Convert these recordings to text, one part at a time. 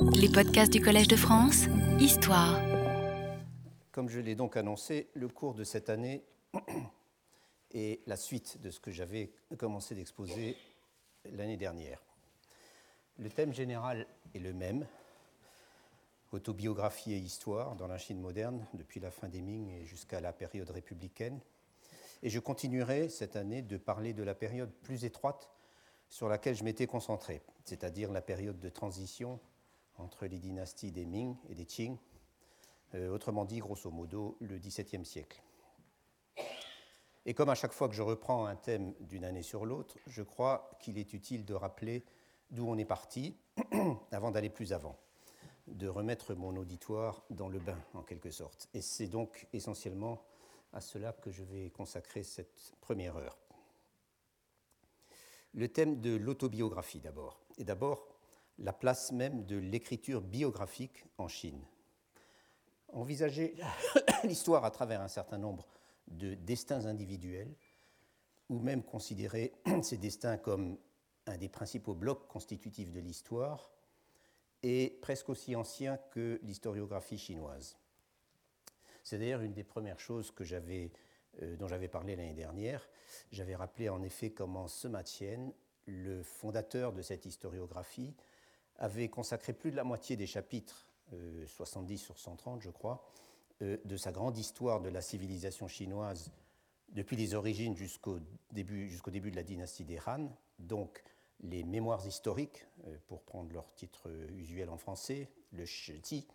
Les podcasts du Collège de France, Histoire. Comme je l'ai donc annoncé, le cours de cette année est la suite de ce que j'avais commencé d'exposer l'année dernière. Le thème général est le même, autobiographie et histoire dans la Chine moderne, depuis la fin des Ming et jusqu'à la période républicaine. Et je continuerai cette année de parler de la période plus étroite sur laquelle je m'étais concentré, c'est-à-dire la période de transition entre les dynasties des Ming et des Qing, euh, autrement dit, grosso modo, le XVIIe siècle. Et comme à chaque fois que je reprends un thème d'une année sur l'autre, je crois qu'il est utile de rappeler d'où on est parti avant d'aller plus avant, de remettre mon auditoire dans le bain en quelque sorte. Et c'est donc essentiellement à cela que je vais consacrer cette première heure. Le thème de l'autobiographie d'abord, et d'abord la place même de l'écriture biographique en Chine. Envisager l'histoire à travers un certain nombre de destins individuels, ou même considérer ces destins comme un des principaux blocs constitutifs de l'histoire, est presque aussi ancien que l'historiographie chinoise. C'est d'ailleurs une des premières choses euh, dont j'avais parlé l'année dernière. J'avais rappelé en effet comment Tien, le fondateur de cette historiographie, avait consacré plus de la moitié des chapitres, 70 euh, sur 130 je crois, euh, de sa grande histoire de la civilisation chinoise depuis les origines jusqu'au début, de la dynastie des Han, donc les mémoires historiques, euh, pour prendre leur titre usuel en français, le Shiti,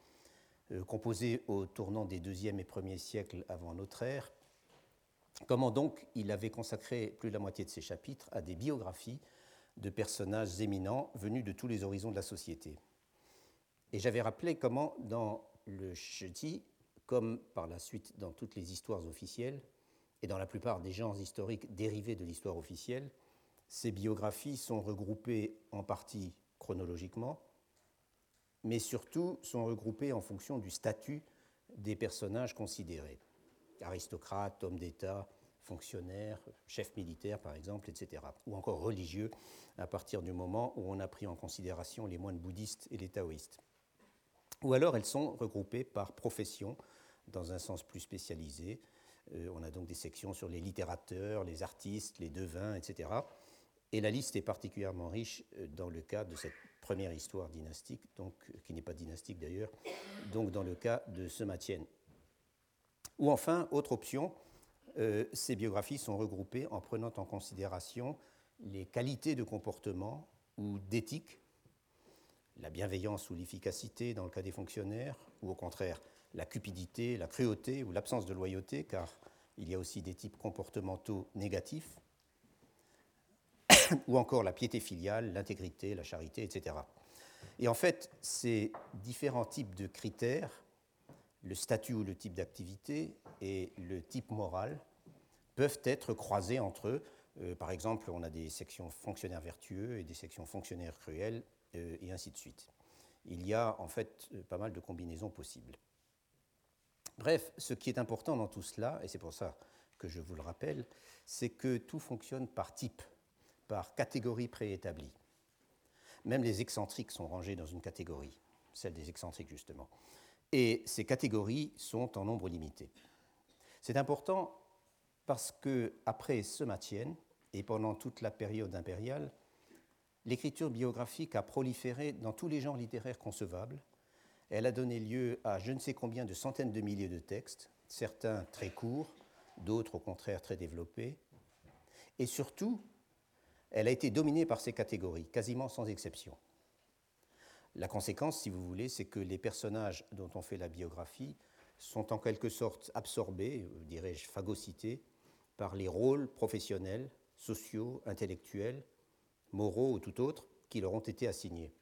composé au tournant des deuxième et premier siècles avant notre ère. Comment donc il avait consacré plus de la moitié de ses chapitres à des biographies de personnages éminents venus de tous les horizons de la société. Et j'avais rappelé comment dans le Shiti, comme par la suite dans toutes les histoires officielles, et dans la plupart des genres historiques dérivés de l'histoire officielle, ces biographies sont regroupées en partie chronologiquement, mais surtout sont regroupées en fonction du statut des personnages considérés. Aristocrates, hommes d'État, fonctionnaires, chefs militaires par exemple, etc. Ou encore religieux à partir du moment où on a pris en considération les moines bouddhistes et les taoïstes. Ou alors elles sont regroupées par profession dans un sens plus spécialisé. Euh, on a donc des sections sur les littérateurs, les artistes, les devins, etc. Et la liste est particulièrement riche euh, dans le cas de cette première histoire dynastique, donc, qui n'est pas dynastique d'ailleurs, donc dans le cas de Sema Ou enfin, autre option, euh, ces biographies sont regroupées en prenant en considération les qualités de comportement ou d'éthique, la bienveillance ou l'efficacité dans le cas des fonctionnaires, ou au contraire la cupidité, la cruauté ou l'absence de loyauté, car il y a aussi des types comportementaux négatifs, ou encore la piété filiale, l'intégrité, la charité, etc. Et en fait, ces différents types de critères le statut ou le type d'activité et le type moral peuvent être croisés entre eux. Euh, par exemple, on a des sections fonctionnaires vertueux et des sections fonctionnaires cruels, euh, et ainsi de suite. Il y a en fait euh, pas mal de combinaisons possibles. Bref, ce qui est important dans tout cela, et c'est pour ça que je vous le rappelle, c'est que tout fonctionne par type, par catégorie préétablie. Même les excentriques sont rangés dans une catégorie, celle des excentriques justement et ces catégories sont en nombre limité. C'est important parce que après ce Matienne et pendant toute la période impériale, l'écriture biographique a proliféré dans tous les genres littéraires concevables. Elle a donné lieu à je ne sais combien de centaines de milliers de textes, certains très courts, d'autres au contraire très développés. Et surtout, elle a été dominée par ces catégories, quasiment sans exception. La conséquence, si vous voulez, c'est que les personnages dont on fait la biographie sont en quelque sorte absorbés, euh, dirais-je phagocytés, par les rôles professionnels, sociaux, intellectuels, moraux ou tout autre qui leur ont été assignés.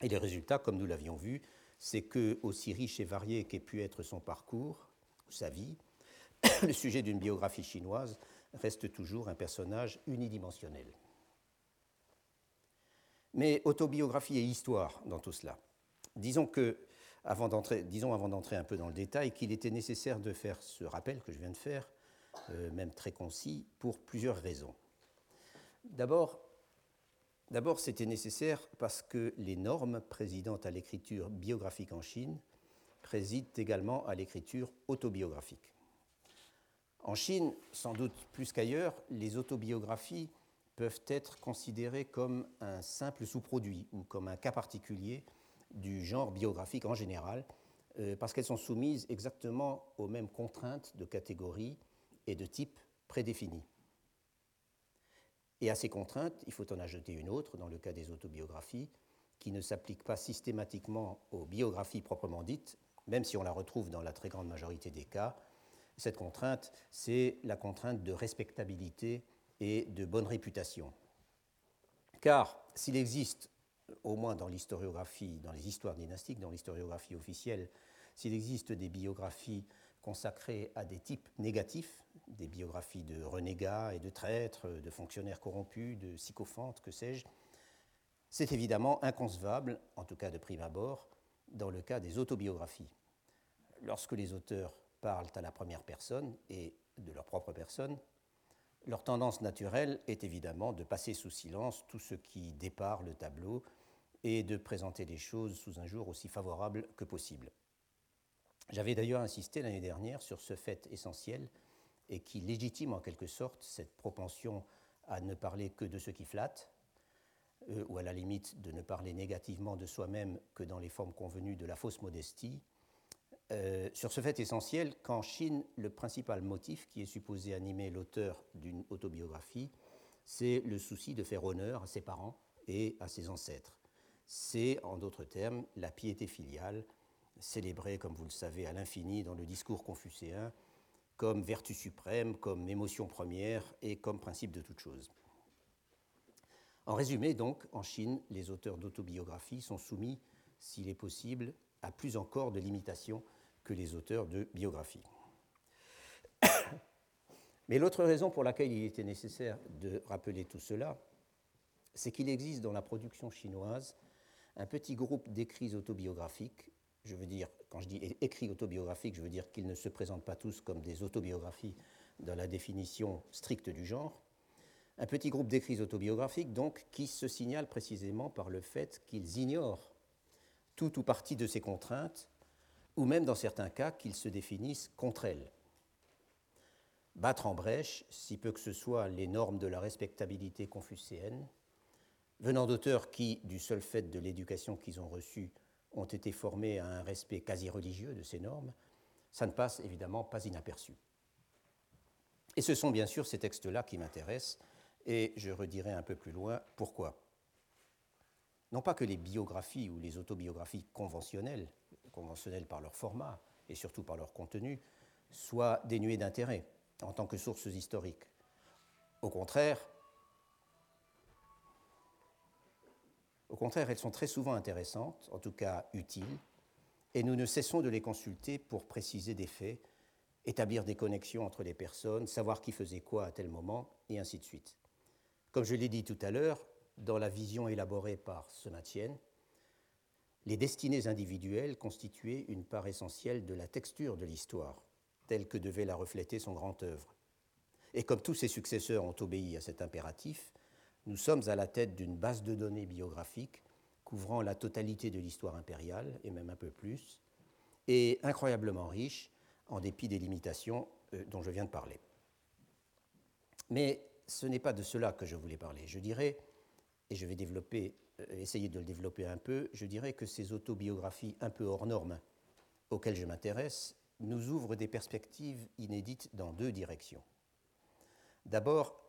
Et les résultats, comme nous l'avions vu, c'est que, aussi riche et varié qu'ait pu être son parcours, sa vie, le sujet d'une biographie chinoise reste toujours un personnage unidimensionnel. Mais autobiographie et histoire dans tout cela. Disons que, avant d'entrer, disons avant d'entrer un peu dans le détail, qu'il était nécessaire de faire ce rappel que je viens de faire, euh, même très concis, pour plusieurs raisons. D'abord, D'abord, c'était nécessaire parce que les normes présidant à l'écriture biographique en Chine président également à l'écriture autobiographique. En Chine, sans doute plus qu'ailleurs, les autobiographies peuvent être considérées comme un simple sous-produit ou comme un cas particulier du genre biographique en général, euh, parce qu'elles sont soumises exactement aux mêmes contraintes de catégorie et de type prédéfinies. Et à ces contraintes, il faut en ajouter une autre, dans le cas des autobiographies, qui ne s'applique pas systématiquement aux biographies proprement dites, même si on la retrouve dans la très grande majorité des cas. Cette contrainte, c'est la contrainte de respectabilité et de bonne réputation. Car s'il existe, au moins dans l'historiographie, dans les histoires dynastiques, dans l'historiographie officielle, s'il existe des biographies consacrées à des types négatifs, des biographies de renégats et de traîtres, de fonctionnaires corrompus, de sycophantes, que sais-je, c'est évidemment inconcevable, en tout cas de prime abord, dans le cas des autobiographies. Lorsque les auteurs parlent à la première personne et de leur propre personne, leur tendance naturelle est évidemment de passer sous silence tout ce qui dépare le tableau et de présenter les choses sous un jour aussi favorable que possible. J'avais d'ailleurs insisté l'année dernière sur ce fait essentiel et qui légitime en quelque sorte cette propension à ne parler que de ce qui flatte, euh, ou à la limite de ne parler négativement de soi-même que dans les formes convenues de la fausse modestie, euh, sur ce fait essentiel qu'en Chine, le principal motif qui est supposé animer l'auteur d'une autobiographie, c'est le souci de faire honneur à ses parents et à ses ancêtres. C'est, en d'autres termes, la piété filiale, célébrée, comme vous le savez, à l'infini dans le discours confucéen, comme vertu suprême, comme émotion première et comme principe de toute chose. En résumé, donc, en Chine, les auteurs d'autobiographies sont soumis, s'il est possible, à plus encore de limitations que les auteurs de biographies. Mais l'autre raison pour laquelle il était nécessaire de rappeler tout cela, c'est qu'il existe dans la production chinoise un petit groupe d'écrits autobiographiques je veux dire, quand je dis écrit autobiographique, je veux dire qu'ils ne se présentent pas tous comme des autobiographies dans la définition stricte du genre. Un petit groupe d'écrits autobiographiques, donc, qui se signale précisément par le fait qu'ils ignorent tout ou partie de ces contraintes, ou même dans certains cas qu'ils se définissent contre elles. Battre en brèche, si peu que ce soit, les normes de la respectabilité confucéenne, venant d'auteurs qui, du seul fait de l'éducation qu'ils ont reçue, ont été formés à un respect quasi religieux de ces normes, ça ne passe évidemment pas inaperçu. Et ce sont bien sûr ces textes-là qui m'intéressent, et je redirai un peu plus loin pourquoi. Non pas que les biographies ou les autobiographies conventionnelles, conventionnelles par leur format et surtout par leur contenu, soient dénuées d'intérêt en tant que sources historiques. Au contraire, Au contraire, elles sont très souvent intéressantes, en tout cas utiles, et nous ne cessons de les consulter pour préciser des faits, établir des connexions entre les personnes, savoir qui faisait quoi à tel moment, et ainsi de suite. Comme je l'ai dit tout à l'heure, dans la vision élaborée par Sematienne, les destinées individuelles constituaient une part essentielle de la texture de l'histoire, telle que devait la refléter son grand œuvre. Et comme tous ses successeurs ont obéi à cet impératif, nous sommes à la tête d'une base de données biographiques couvrant la totalité de l'histoire impériale, et même un peu plus, et incroyablement riche, en dépit des limitations euh, dont je viens de parler. Mais ce n'est pas de cela que je voulais parler. Je dirais, et je vais développer, euh, essayer de le développer un peu, je dirais que ces autobiographies un peu hors normes auxquelles je m'intéresse nous ouvrent des perspectives inédites dans deux directions. D'abord,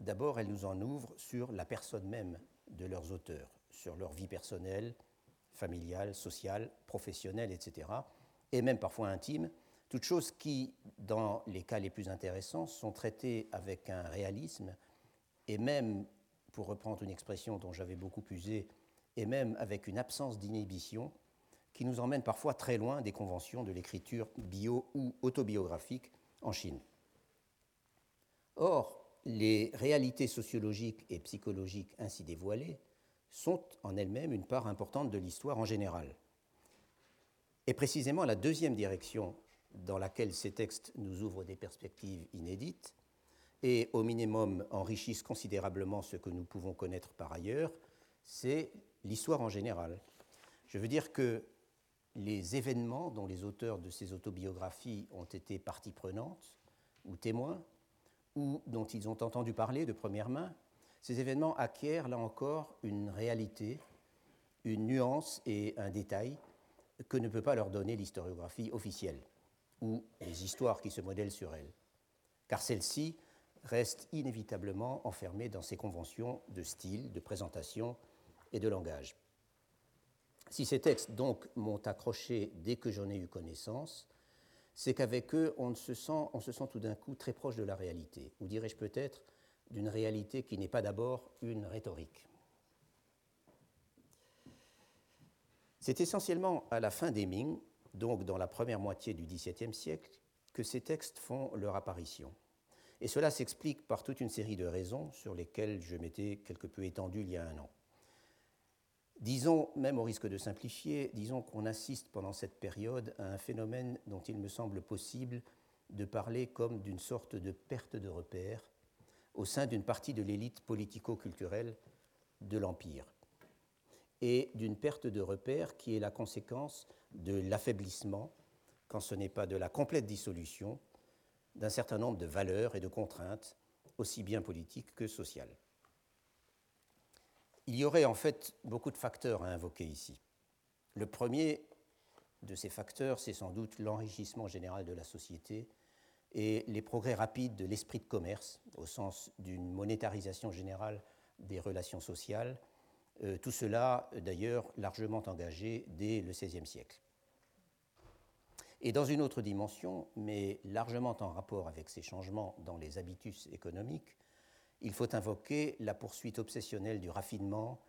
D'abord, elle nous en ouvre sur la personne même de leurs auteurs, sur leur vie personnelle, familiale, sociale, professionnelle, etc., et même parfois intime, toutes choses qui, dans les cas les plus intéressants, sont traitées avec un réalisme, et même, pour reprendre une expression dont j'avais beaucoup usé, et même avec une absence d'inhibition, qui nous emmène parfois très loin des conventions de l'écriture bio ou autobiographique en Chine. Or, les réalités sociologiques et psychologiques ainsi dévoilées sont en elles-mêmes une part importante de l'histoire en général. Et précisément la deuxième direction dans laquelle ces textes nous ouvrent des perspectives inédites et au minimum enrichissent considérablement ce que nous pouvons connaître par ailleurs, c'est l'histoire en général. Je veux dire que les événements dont les auteurs de ces autobiographies ont été partie prenante ou témoins, ou dont ils ont entendu parler de première main, ces événements acquièrent là encore une réalité, une nuance et un détail que ne peut pas leur donner l'historiographie officielle ou les histoires qui se modèlent sur elle, car celle-ci reste inévitablement enfermée dans ses conventions de style, de présentation et de langage. Si ces textes donc m'ont accroché dès que j'en ai eu connaissance, c'est qu'avec eux, on se, sent, tout d'un coup très proche de la réalité, ou dirais-je peut-être d'une réalité qui n'est pas d'abord une rhétorique. C'est essentiellement à la fin des Ming, donc dans la première moitié du XVIIe siècle, que ces textes font leur apparition. Et cela s'explique par toute une série de raisons sur lesquelles je m'étais quelque peu étendu il y a un an. Disons, même au risque de simplifier, disons qu'on assiste pendant cette période à un phénomène dont il me semble possible de parler comme d'une sorte de perte de repère au sein d'une partie de l'élite politico-culturelle de l'Empire, et d'une perte de repère qui est la conséquence de l'affaiblissement, quand ce n'est pas de la complète dissolution, d'un certain nombre de valeurs et de contraintes, aussi bien politiques que sociales. Il y aurait en fait beaucoup de facteurs à invoquer ici. Le premier de ces facteurs, c'est sans doute l'enrichissement général de la société et les progrès rapides de l'esprit de commerce, au sens d'une monétarisation générale des relations sociales, euh, tout cela d'ailleurs largement engagé dès le XVIe siècle. Et dans une autre dimension, mais largement en rapport avec ces changements dans les habitus économiques, il faut invoquer la poursuite obsessionnelle du raffinement,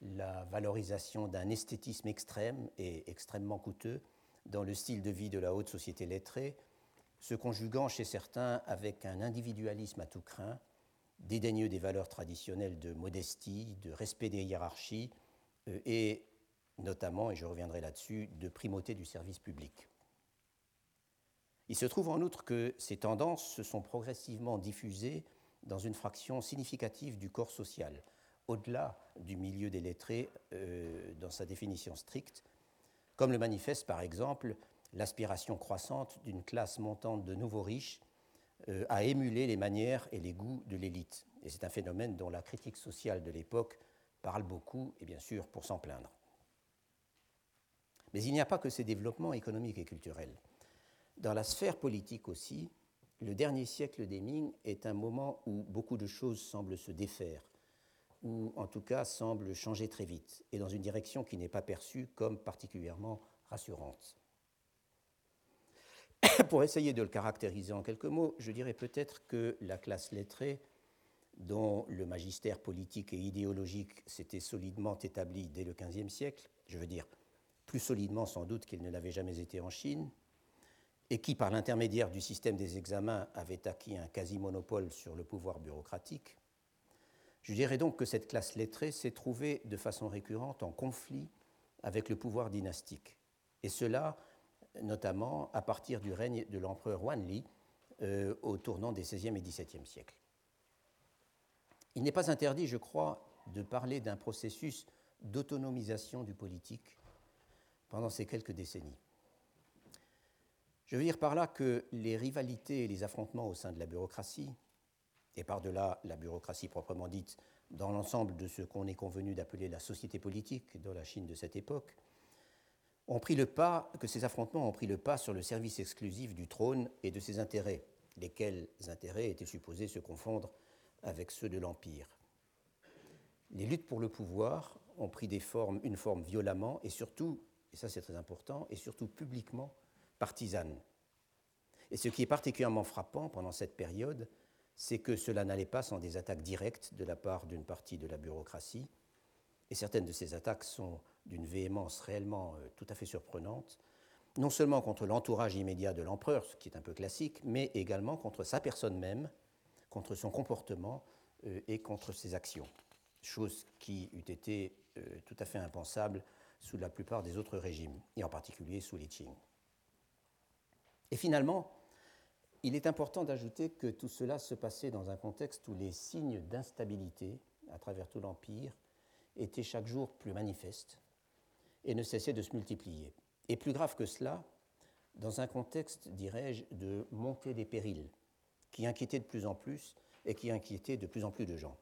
la valorisation d'un esthétisme extrême et extrêmement coûteux dans le style de vie de la haute société lettrée, se conjuguant chez certains avec un individualisme à tout craint, dédaigneux des valeurs traditionnelles de modestie, de respect des hiérarchies euh, et notamment, et je reviendrai là-dessus, de primauté du service public. Il se trouve en outre que ces tendances se sont progressivement diffusées dans une fraction significative du corps social, au-delà du milieu des lettrés euh, dans sa définition stricte, comme le manifeste par exemple l'aspiration croissante d'une classe montante de nouveaux riches euh, à émuler les manières et les goûts de l'élite. Et c'est un phénomène dont la critique sociale de l'époque parle beaucoup, et bien sûr pour s'en plaindre. Mais il n'y a pas que ces développements économiques et culturels. Dans la sphère politique aussi, le dernier siècle des Ming est un moment où beaucoup de choses semblent se défaire, ou en tout cas semblent changer très vite, et dans une direction qui n'est pas perçue comme particulièrement rassurante. Pour essayer de le caractériser en quelques mots, je dirais peut-être que la classe lettrée, dont le magistère politique et idéologique s'était solidement établi dès le XVe siècle, je veux dire plus solidement sans doute qu'il ne l'avait jamais été en Chine, et qui, par l'intermédiaire du système des examens, avait acquis un quasi-monopole sur le pouvoir bureaucratique, je dirais donc que cette classe lettrée s'est trouvée de façon récurrente en conflit avec le pouvoir dynastique, et cela notamment à partir du règne de l'empereur Wanli euh, au tournant des XVIe et XVIIe siècles. Il n'est pas interdit, je crois, de parler d'un processus d'autonomisation du politique pendant ces quelques décennies. Je veux dire par là que les rivalités et les affrontements au sein de la bureaucratie, et par-delà la bureaucratie proprement dite, dans l'ensemble de ce qu'on est convenu d'appeler la société politique dans la Chine de cette époque, ont pris le pas, que ces affrontements ont pris le pas sur le service exclusif du trône et de ses intérêts, lesquels intérêts étaient supposés se confondre avec ceux de l'Empire. Les luttes pour le pouvoir ont pris des formes, une forme violemment et surtout, et ça c'est très important, et surtout publiquement partisane. Et ce qui est particulièrement frappant pendant cette période, c'est que cela n'allait pas sans des attaques directes de la part d'une partie de la bureaucratie, et certaines de ces attaques sont d'une véhémence réellement euh, tout à fait surprenante, non seulement contre l'entourage immédiat de l'empereur, ce qui est un peu classique, mais également contre sa personne même, contre son comportement euh, et contre ses actions, chose qui eût été euh, tout à fait impensable sous la plupart des autres régimes, et en particulier sous les Qing. Et finalement, il est important d'ajouter que tout cela se passait dans un contexte où les signes d'instabilité à travers tout l'Empire étaient chaque jour plus manifestes et ne cessaient de se multiplier. Et plus grave que cela, dans un contexte, dirais-je, de montée des périls, qui inquiétait de plus en plus et qui inquiétait de plus en plus de gens.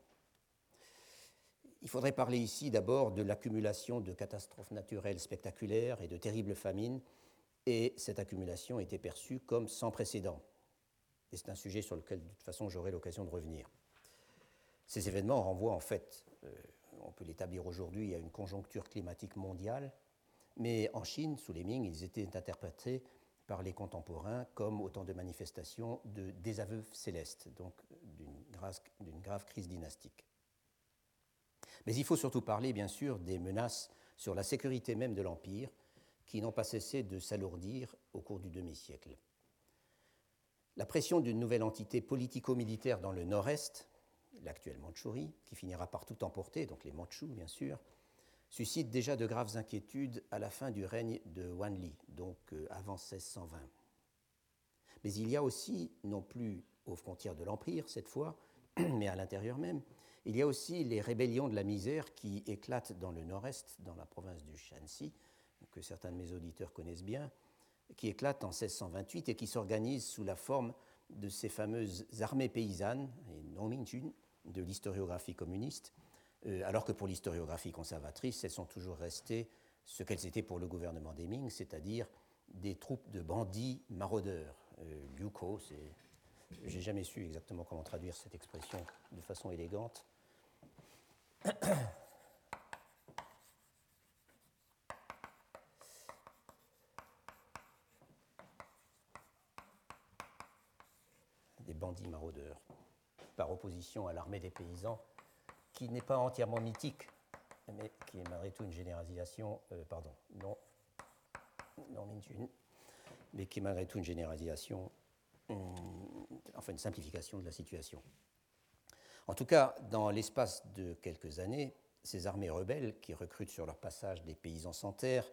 Il faudrait parler ici d'abord de l'accumulation de catastrophes naturelles spectaculaires et de terribles famines, et cette accumulation était perçue comme sans précédent. Et c'est un sujet sur lequel, de toute façon, j'aurai l'occasion de revenir. Ces événements renvoient en fait, euh, on peut l'établir aujourd'hui, à une conjoncture climatique mondiale, mais en Chine, sous les Ming, ils étaient interprétés par les contemporains comme autant de manifestations de désaveu céleste, donc d'une grave, crise dynastique. Mais il faut surtout parler, bien sûr, des menaces sur la sécurité même de l'Empire, qui n'ont pas cessé de s'alourdir au cours du demi-siècle. La pression d'une nouvelle entité politico-militaire dans le nord-est, l'actuelle Mandchourie, qui finira par tout emporter, donc les Mandchous bien sûr, suscite déjà de graves inquiétudes à la fin du règne de Wanli, donc euh, avant 1620. Mais il y a aussi, non plus aux frontières de l'Empire cette fois, mais à l'intérieur même, il y a aussi les rébellions de la misère qui éclatent dans le nord-est, dans la province du Shanxi, que certains de mes auditeurs connaissent bien, qui éclatent en 1628 et qui s'organisent sous la forme de ces fameuses armées paysannes, et non de l'historiographie communiste, euh, alors que pour l'historiographie conservatrice, elles sont toujours restées ce qu'elles étaient pour le gouvernement des Ming, c'est-à-dire des troupes de bandits maraudeurs. Euh, Liuko. J'ai jamais su exactement comment traduire cette expression de façon élégante. Bandits maraudeurs, par opposition à l'armée des paysans qui n'est pas entièrement mythique, mais qui est malgré tout une généralisation, euh, pardon, non, non mais qui est malgré tout une généralisation, enfin une simplification de la situation. En tout cas, dans l'espace de quelques années, ces armées rebelles, qui recrutent sur leur passage des paysans sans terre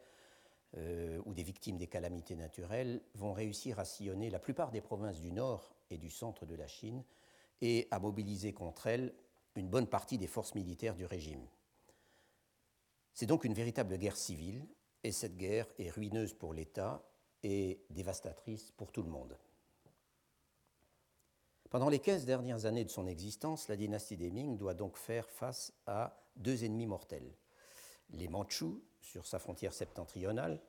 euh, ou des victimes des calamités naturelles, vont réussir à sillonner la plupart des provinces du nord et du centre de la Chine et à mobiliser contre elles une bonne partie des forces militaires du régime. C'est donc une véritable guerre civile, et cette guerre est ruineuse pour l'État et dévastatrice pour tout le monde. Pendant les 15 dernières années de son existence, la dynastie des Ming doit donc faire face à deux ennemis mortels, les Mandchous sur sa frontière septentrionale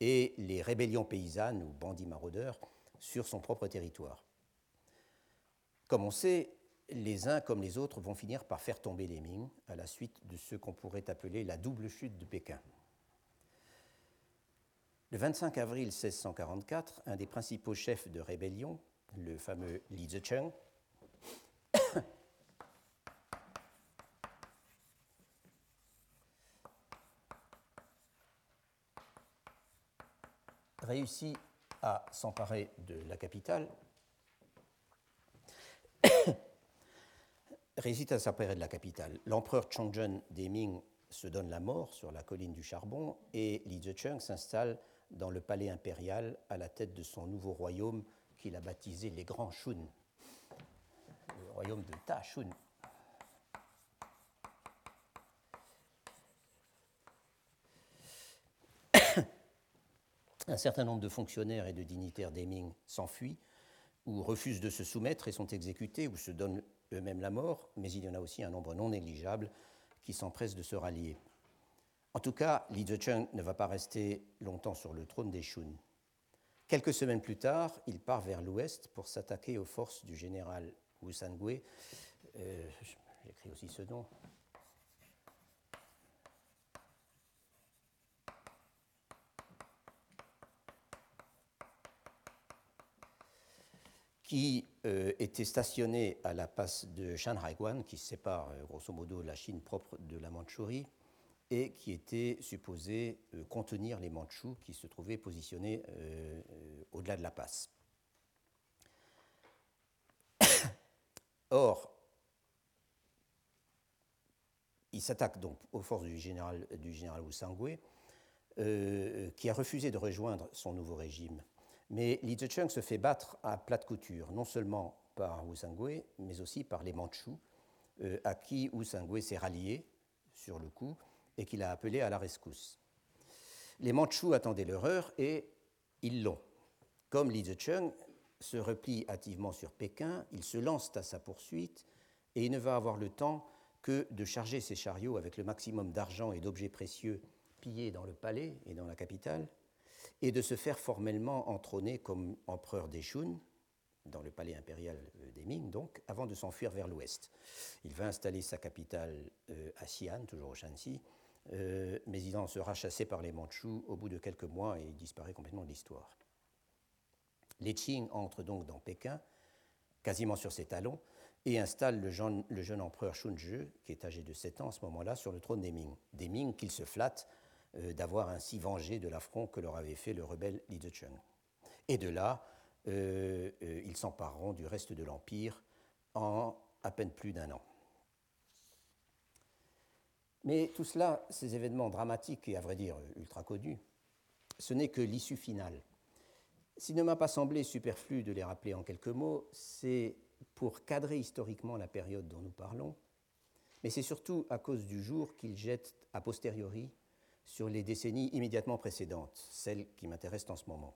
et les rébellions paysannes ou bandits maraudeurs sur son propre territoire. Comme on sait, les uns comme les autres vont finir par faire tomber les Ming à la suite de ce qu'on pourrait appeler la double chute de Pékin. Le 25 avril 1644, un des principaux chefs de rébellion, le fameux Li Zicheng, réussit à s'emparer de la capitale réside à s'emparer de la capitale. L'empereur Chongzhen des Ming se donne la mort sur la colline du charbon et Li Zicheng s'installe dans le palais impérial à la tête de son nouveau royaume qu'il a baptisé les Grands Shun, le royaume de Ta Shun. Un certain nombre de fonctionnaires et de dignitaires des Ming s'enfuient ou refusent de se soumettre et sont exécutés ou se donnent eux-mêmes la mort, mais il y en a aussi un nombre non négligeable qui s'empressent de se rallier. En tout cas, Li Zicheng ne va pas rester longtemps sur le trône des Shun. Quelques semaines plus tard, il part vers l'ouest pour s'attaquer aux forces du général Wu Sangui. Euh, J'écris aussi ce nom. Qui euh, était stationné à la passe de Shanhaiguan, qui sépare euh, grosso modo la Chine propre de la Mandchourie, et qui était supposé euh, contenir les Mandchous qui se trouvaient positionnés au-delà de la passe. Or, il s'attaque donc aux forces du général, du général Wu Sangui, qui a refusé de rejoindre son nouveau régime Mais Li Zicheng se fait battre à plate couture, non seulement par Wu Sangui, mais aussi par les Mandchous, euh, à qui Wu Sangui s'est rallié sur le coup et qu'il a appelé à la rescousse. Les Mandchous attendaient leur heure et ils l'ont. Comme Li Zicheng se replie hâtivement sur Pékin, il se lance à sa poursuite et il ne va avoir le temps que de charger ses chariots avec le maximum d'argent et d'objets précieux pillés dans le palais et dans la capitale, et de se faire formellement entrôner comme empereur des Shun, dans le palais impérial euh, des Ming, donc, avant de s'enfuir vers l'ouest. Il va installer sa capitale euh, à Xi'an, toujours au Shanxi, euh, mais il en sera chassé par les Mandchous au bout de quelques mois et il disparaît complètement de l'histoire. Les Qing entrent donc dans Pékin, quasiment sur ses talons, et installe le jeune, le jeune empereur Shunzhi, qui est âgé de 7 ans à ce moment-là, sur le trône des Ming. Des Ming qu'il se flatte euh, d'avoir ainsi vengé de l'affront que leur avait fait le rebelle Li Zicheng. Et de là, euh, euh, ils s'empareront du reste de l'Empire en à peine plus d'un an. Mais tout cela, ces événements dramatiques et à vrai dire ultra connus, ce n'est que l'issue finale. S'il ne m'a pas semblé superflu de les rappeler en quelques mots, c'est pour cadrer historiquement la période dont nous parlons, mais c'est surtout à cause du jour qu'il jette a posteriori sur les décennies immédiatement précédentes, celles qui m'intéressent en ce moment.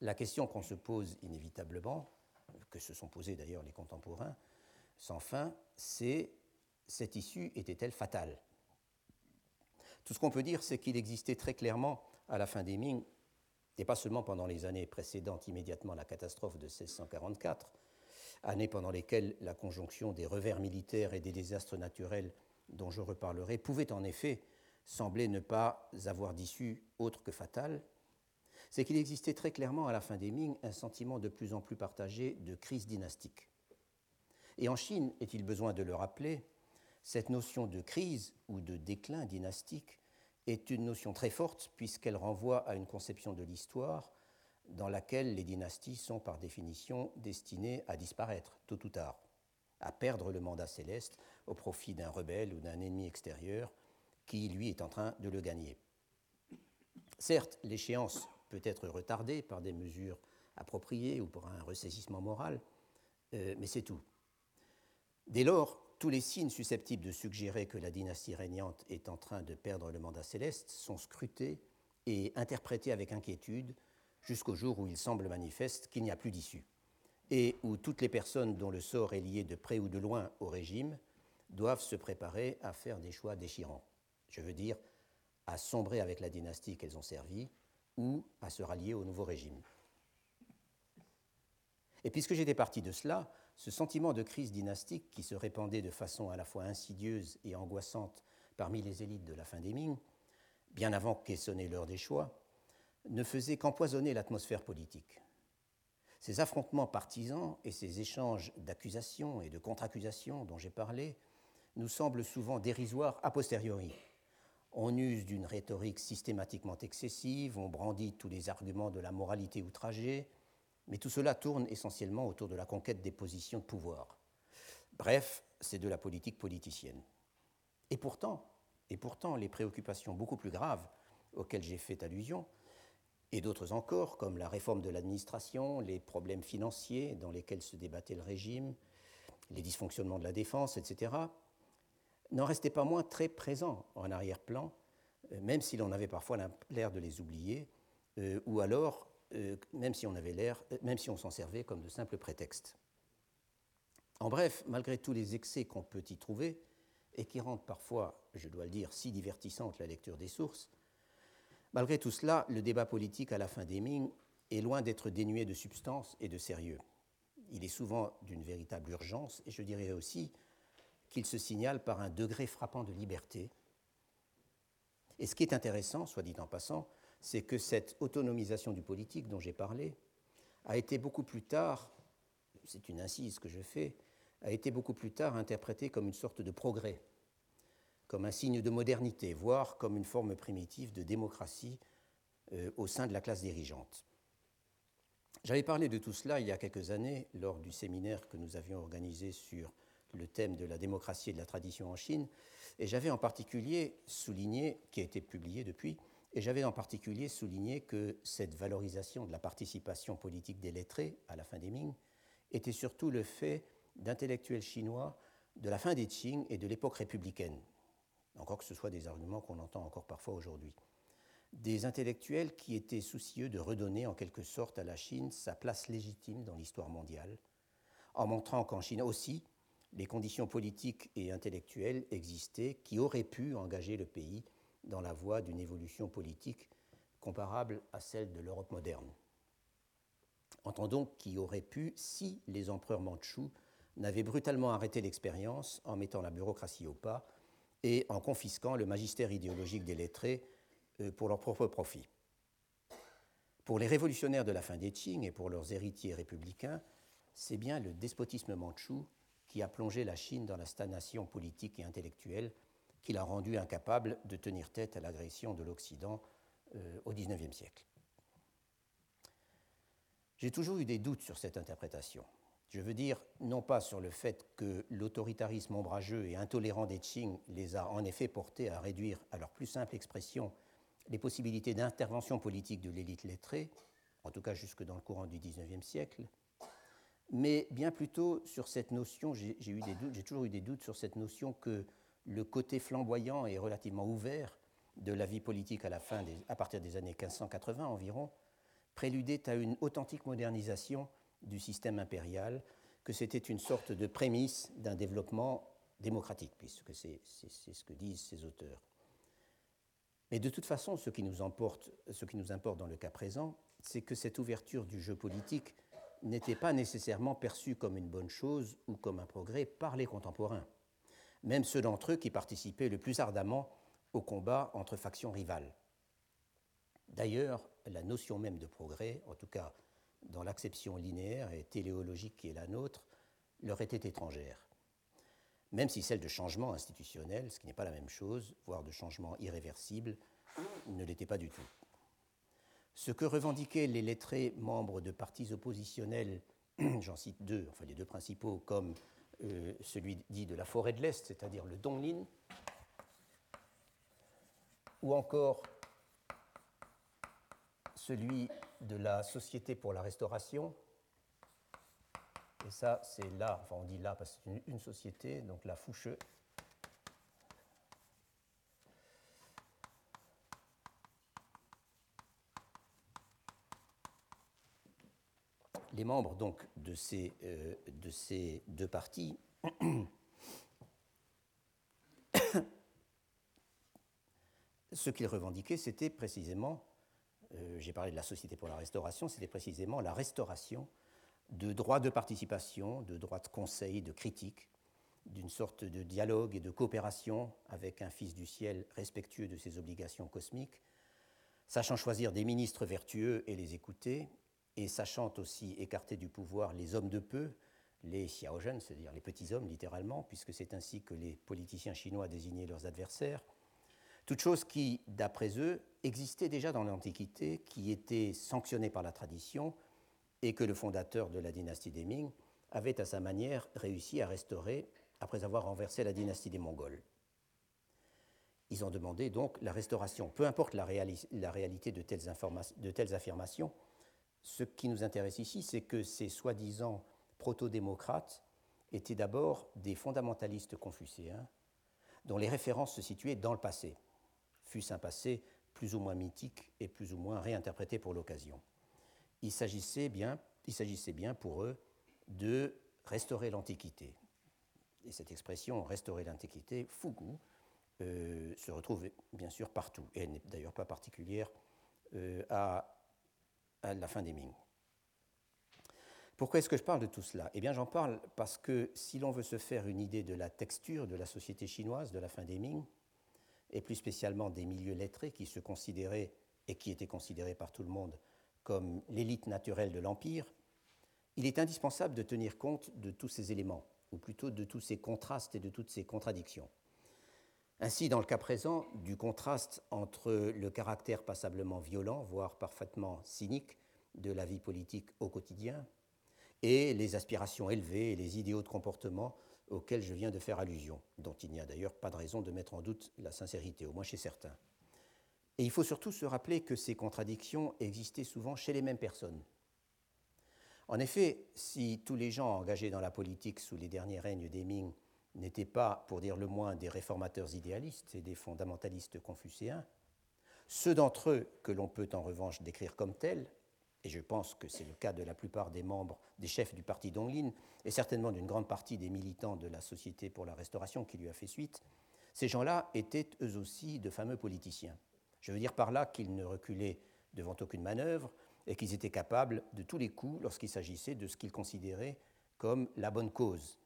La question qu'on se pose inévitablement, que se sont posées d'ailleurs les contemporains, sans fin, c'est cette issue était-elle fatale? Tout ce qu'on peut dire, c'est qu'il existait très clairement à la fin des Ming, et pas seulement pendant les années précédentes immédiatement la catastrophe de 1644, années pendant lesquelles la conjonction des revers militaires et des désastres naturels dont je reparlerai pouvait en effet sembler ne pas avoir d'issue autre que fatale, c'est qu'il existait très clairement à la fin des Ming un sentiment de plus en plus partagé de crise dynastique. Et en Chine, est-il besoin de le rappeler, cette notion de crise ou de déclin dynastique est une notion très forte puisqu'elle renvoie à une conception de l'histoire dans laquelle les dynasties sont par définition destinées à disparaître tôt ou tard, à perdre le mandat céleste au profit d'un rebelle ou d'un ennemi extérieur qui, lui, est en train de le gagner. Certes, l'échéance peut être retardée par des mesures appropriées ou par un ressaisissement moral, euh, mais c'est tout. Dès lors, tous les signes susceptibles de suggérer que la dynastie régnante est en train de perdre le mandat céleste sont scrutés et interprétés avec inquiétude jusqu'au jour où il semble manifeste qu'il n'y a plus d'issue, et où toutes les personnes dont le sort est lié de près ou de loin au régime doivent se préparer à faire des choix déchirants. Je veux dire, à sombrer avec la dynastie qu'elles ont servie ou à se rallier au nouveau régime. Et puisque j'étais parti de cela, ce sentiment de crise dynastique qui se répandait de façon à la fois insidieuse et angoissante parmi les élites de la fin des Ming, bien avant qu'ait l'heure des choix, ne faisait qu'empoisonner l'atmosphère politique. Ces affrontements partisans et ces échanges d'accusations et de contre-accusations dont j'ai parlé nous semblent souvent dérisoires a posteriori. On use d'une rhétorique systématiquement excessive, on brandit tous les arguments de la moralité outragée, mais tout cela tourne essentiellement autour de la conquête des positions de pouvoir. Bref, c'est de la politique politicienne. Et pourtant, les préoccupations beaucoup plus graves auxquelles j'ai fait allusion et d'autres encore, comme la réforme de l'administration, les problèmes financiers dans lesquels se débattait le régime, les dysfonctionnements de la défense, etc., n'en restaient pas moins très présents en arrière-plan, euh, même si l'on avait parfois l'air de les oublier, euh, ou alors euh, même si on avait l'air, même si on s'en servait comme de simples prétextes. En bref, malgré tous les excès qu'on peut y trouver, et qui rendent parfois, je dois le dire, si divertissante la lecture des sources, Malgré tout cela, le débat politique à la fin des Ming est loin d'être dénué de substance et de sérieux. Il est souvent d'une véritable urgence, et je dirais aussi qu'il se signale par un degré frappant de liberté. Et ce qui est intéressant, soit dit en passant, c'est que cette autonomisation du politique dont j'ai parlé a été beaucoup plus tard, c'est une incise que je fais, a été beaucoup plus tard interprétée comme une sorte de progrès comme un signe de modernité, voire comme une forme primitive de démocratie euh, au sein de la classe dirigeante. J'avais parlé de tout cela il y a quelques années lors du séminaire que nous avions organisé sur le thème de la démocratie et de la tradition en Chine, et j'avais en particulier souligné, qui a été publié depuis, Et j'avais en particulier souligné que cette valorisation de la participation politique des lettrés à la fin des Ming était surtout le fait d'intellectuels chinois de la fin des Qing et de l'époque républicaine, encore que ce soit des arguments qu'on entend encore parfois aujourd'hui. Des intellectuels qui étaient soucieux de redonner en quelque sorte à la Chine sa place légitime dans l'histoire mondiale, en montrant qu'en Chine aussi, les conditions politiques et intellectuelles existaient qui auraient pu engager le pays dans la voie d'une évolution politique comparable à celle de l'Europe moderne. Entendons qui aurait pu si les empereurs mandchous n'avaient brutalement arrêté l'expérience en mettant la bureaucratie au pas et en confisquant le magistère idéologique des lettrés euh, pour leur propre profit. Pour les révolutionnaires de la fin des Qing et pour leurs héritiers républicains, c'est bien le despotisme mandchou qui a plongé la Chine dans la stagnation politique et intellectuelle qui l'a rendu incapable de tenir tête à l'agression de l'Occident euh, au XIXe siècle. J'ai toujours eu des doutes sur cette interprétation. Je veux dire, non pas sur le fait que l'autoritarisme ombrageux et intolérant des Qing les a en effet portés à réduire à leur plus simple expression les possibilités d'intervention politique de l'élite lettrée, en tout cas jusque dans le courant du XIXe siècle, mais bien plutôt sur cette notion, j'ai toujours eu des doutes sur cette notion que le côté flamboyant et relativement ouvert de la vie politique à, la fin à partir des années 1580 environ préludait à une authentique modernisation du système impérial, que c'était une sorte de prémisse d'un développement démocratique, puisque c'est ce que disent ces auteurs. Mais de toute façon, ce qui nous importe, ce qui nous importe dans le cas présent, c'est que cette ouverture du jeu politique n'était pas nécessairement perçue comme une bonne chose ou comme un progrès par les contemporains même ceux d'entre eux qui participaient le plus ardemment au combat entre factions rivales. D'ailleurs, la notion même de progrès, en tout cas dans l'acception linéaire et téléologique qui est la nôtre, leur était étrangère. Même si celle de changement institutionnel, ce qui n'est pas la même chose, voire de changement irréversible, ne l'était pas du tout. Ce que revendiquaient les lettrés membres de partis oppositionnels, j'en cite deux, enfin les deux principaux, comme euh, celui dit de la forêt de l'Est, c'est-à-dire le Donglin, ou encore celui de la Société pour la Restauration. Et ça, c'est là, enfin on dit là parce que c'est une, une, société, donc la Foucheux. Les membres donc de ces, euh, deux partis ce qu'ils revendiquaient, c'était précisément, euh, j'ai parlé de la Société pour la Restauration, c'était précisément la restauration de droits de participation, de droits de conseil, de critique, d'une sorte de dialogue et de coopération avec un Fils du ciel respectueux de ses obligations cosmiques, sachant choisir des ministres vertueux et les écouter, et sachant aussi écarter du pouvoir les hommes de peu, les xiaozhen, c'est-à-dire les petits hommes littéralement, puisque c'est ainsi que les politiciens chinois désignaient leurs adversaires, toute chose qui, d'après eux, existait déjà dans l'Antiquité, qui était sanctionnée par la tradition, et que le fondateur de la dynastie des Ming avait à sa manière réussi à restaurer après avoir renversé la dynastie des Mongols. Ils ont demandé donc la restauration, peu importe la, réalité de telles, de telles affirmations, ce qui nous intéresse ici, c'est que ces soi-disant proto-démocrates étaient d'abord des fondamentalistes confucéens dont les références se situaient dans le passé, fût-ce un passé plus ou moins mythique et plus ou moins réinterprété pour l'occasion. Il s'agissait bien, il s'agissait bien pour eux de restaurer l'Antiquité. Et cette expression restaurer l'Antiquité, Fugu, euh, se retrouve bien sûr partout, et elle n'est d'ailleurs pas particulière euh, à à la fin des Ming. Pourquoi est-ce que je parle de tout cela? Eh bien, j'en parle parce que si l'on veut se faire une idée de la texture de la société chinoise de la fin des Ming, et plus spécialement des milieux lettrés qui se considéraient et qui étaient considérés par tout le monde comme l'élite naturelle de l'Empire, il est indispensable de tenir compte de tous ces éléments, ou plutôt de tous ces contrastes et de toutes ces contradictions. Ainsi, dans le cas présent, du contraste entre le caractère passablement violent, voire parfaitement cynique, de la vie politique au quotidien, et les aspirations élevées et les idéaux de comportement auxquels je viens de faire allusion, dont il n'y a d'ailleurs pas de raison de mettre en doute la sincérité, au moins chez certains. Et il faut surtout se rappeler que ces contradictions existaient souvent chez les mêmes personnes. En effet, si tous les gens engagés dans la politique sous les derniers règnes des Ming n'étaient pas, pour dire le moins, des réformateurs idéalistes et des fondamentalistes confucéens, ceux d'entre eux que l'on peut en revanche décrire comme tels, et je pense que c'est le cas de la plupart des membres, des chefs du parti Donglin, et certainement d'une grande partie des militants de la Société pour la Restauration qui lui a fait suite, ces gens-là étaient eux aussi de fameux politiciens. Je veux dire par là qu'ils ne reculaient devant aucune manœuvre et qu'ils étaient capables de tous les coups lorsqu'il s'agissait de ce qu'ils considéraient comme la bonne cause,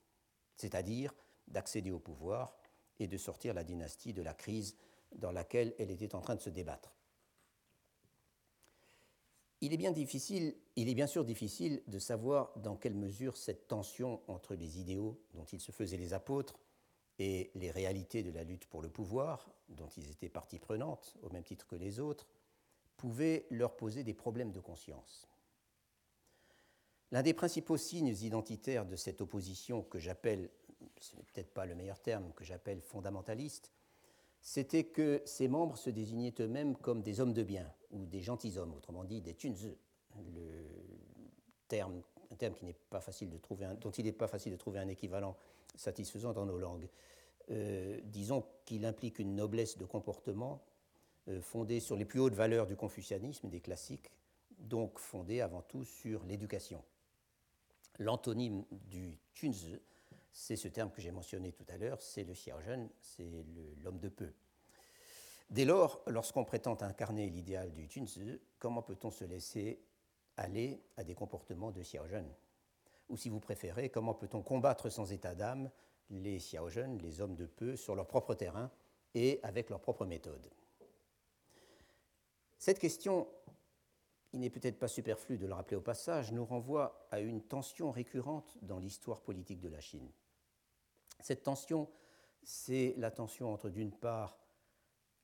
c'est-à-dire d'accéder au pouvoir et de sortir la dynastie de la crise dans laquelle elle était en train de se débattre. Il est bien difficile, il est bien sûr difficile de savoir dans quelle mesure cette tension entre les idéaux dont ils se faisaient les apôtres et les réalités de la lutte pour le pouvoir, dont ils étaient partie prenante, au même titre que les autres, pouvait leur poser des problèmes de conscience. L'un des principaux signes identitaires de cette opposition que j'appelle, ce n'est peut-être pas le meilleur terme, que j'appelle fondamentaliste, c'était que ses membres se désignaient eux-mêmes comme des hommes de bien ou des gentilshommes, autrement dit des tunze, le terme, un terme qui n'est pas facile de trouver dont il n'est pas facile de trouver un équivalent satisfaisant dans nos langues. Euh, disons qu'il implique une noblesse de comportement euh, fondée sur les plus hautes valeurs du confucianisme et des classiques, donc fondée avant tout sur l'éducation. L'antonyme du tunze, c'est ce terme que j'ai mentionné tout à l'heure, c'est le xiaozhen, c'est l'homme de peu. Dès lors, lorsqu'on prétend incarner l'idéal du tunzi, comment peut-on se laisser aller à des comportements de xiaozhen Ou si vous préférez, comment peut-on combattre sans état d'âme les xiaozhen, les hommes de peu, sur leur propre terrain et avec leur propre méthode? Cette question, il n'est peut-être pas superflu de le rappeler au passage, nous renvoie à une tension récurrente dans l'histoire politique de la Chine. Cette tension, c'est la tension entre, d'une part,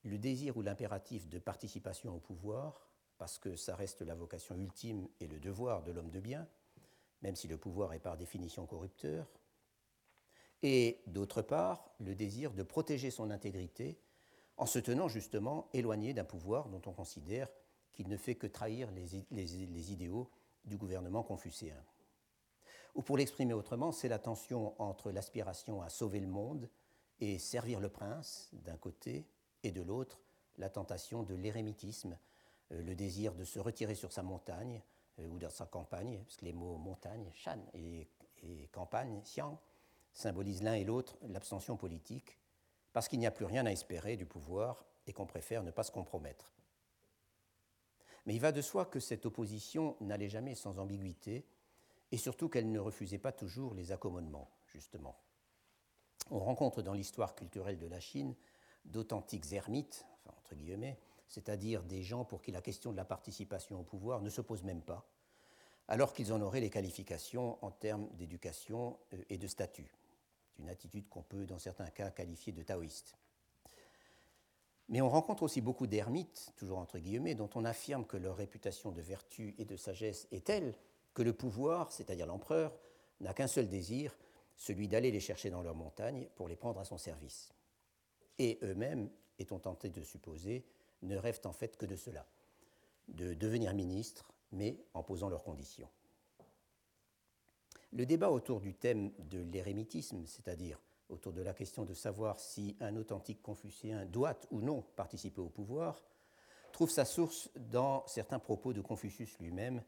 le désir ou l'impératif de participation au pouvoir, parce que ça reste la vocation ultime et le devoir de l'homme de bien, même si le pouvoir est par définition corrupteur, et d'autre part, le désir de protéger son intégrité en se tenant justement éloigné d'un pouvoir dont on considère qu'il ne fait que trahir les, idéaux du gouvernement confucéen. Ou pour l'exprimer autrement, c'est la tension entre l'aspiration à sauver le monde et servir le prince d'un côté, et de l'autre, la tentation de l'érémitisme, euh, le désir de se retirer sur sa montagne euh, ou dans sa campagne, parce que les mots montagne, shan, et, et campagne, xiang, symbolisent l'un et l'autre l'abstention politique, parce qu'il n'y a plus rien à espérer du pouvoir et qu'on préfère ne pas se compromettre. Mais il va de soi que cette opposition n'allait jamais sans ambiguïté et surtout qu'elle ne refusait pas toujours les accommodements, justement. On rencontre dans l'histoire culturelle de la Chine d'authentiques ermites, entre guillemets, c'est-à-dire des gens pour qui la question de la participation au pouvoir ne se pose même pas, alors qu'ils en auraient les qualifications en termes d'éducation euh, et de statut. C'est une attitude qu'on peut, dans certains cas, qualifier de taoïste. Mais on rencontre aussi beaucoup d'ermites, toujours entre guillemets, dont on affirme que leur réputation de vertu et de sagesse est telle que le pouvoir, c'est-à-dire l'empereur, n'a qu'un seul désir, celui d'aller les chercher dans leur montagne pour les prendre à son service. Et eux-mêmes, est-on tenté de supposer, ne rêvent en fait que de cela, de devenir ministres, mais en posant leurs conditions. Le débat autour du thème de l'érémitisme, c'est-à-dire autour de la question de savoir si un authentique confucéen doit ou non participer au pouvoir, trouve sa source dans certains propos de Confucius lui-même,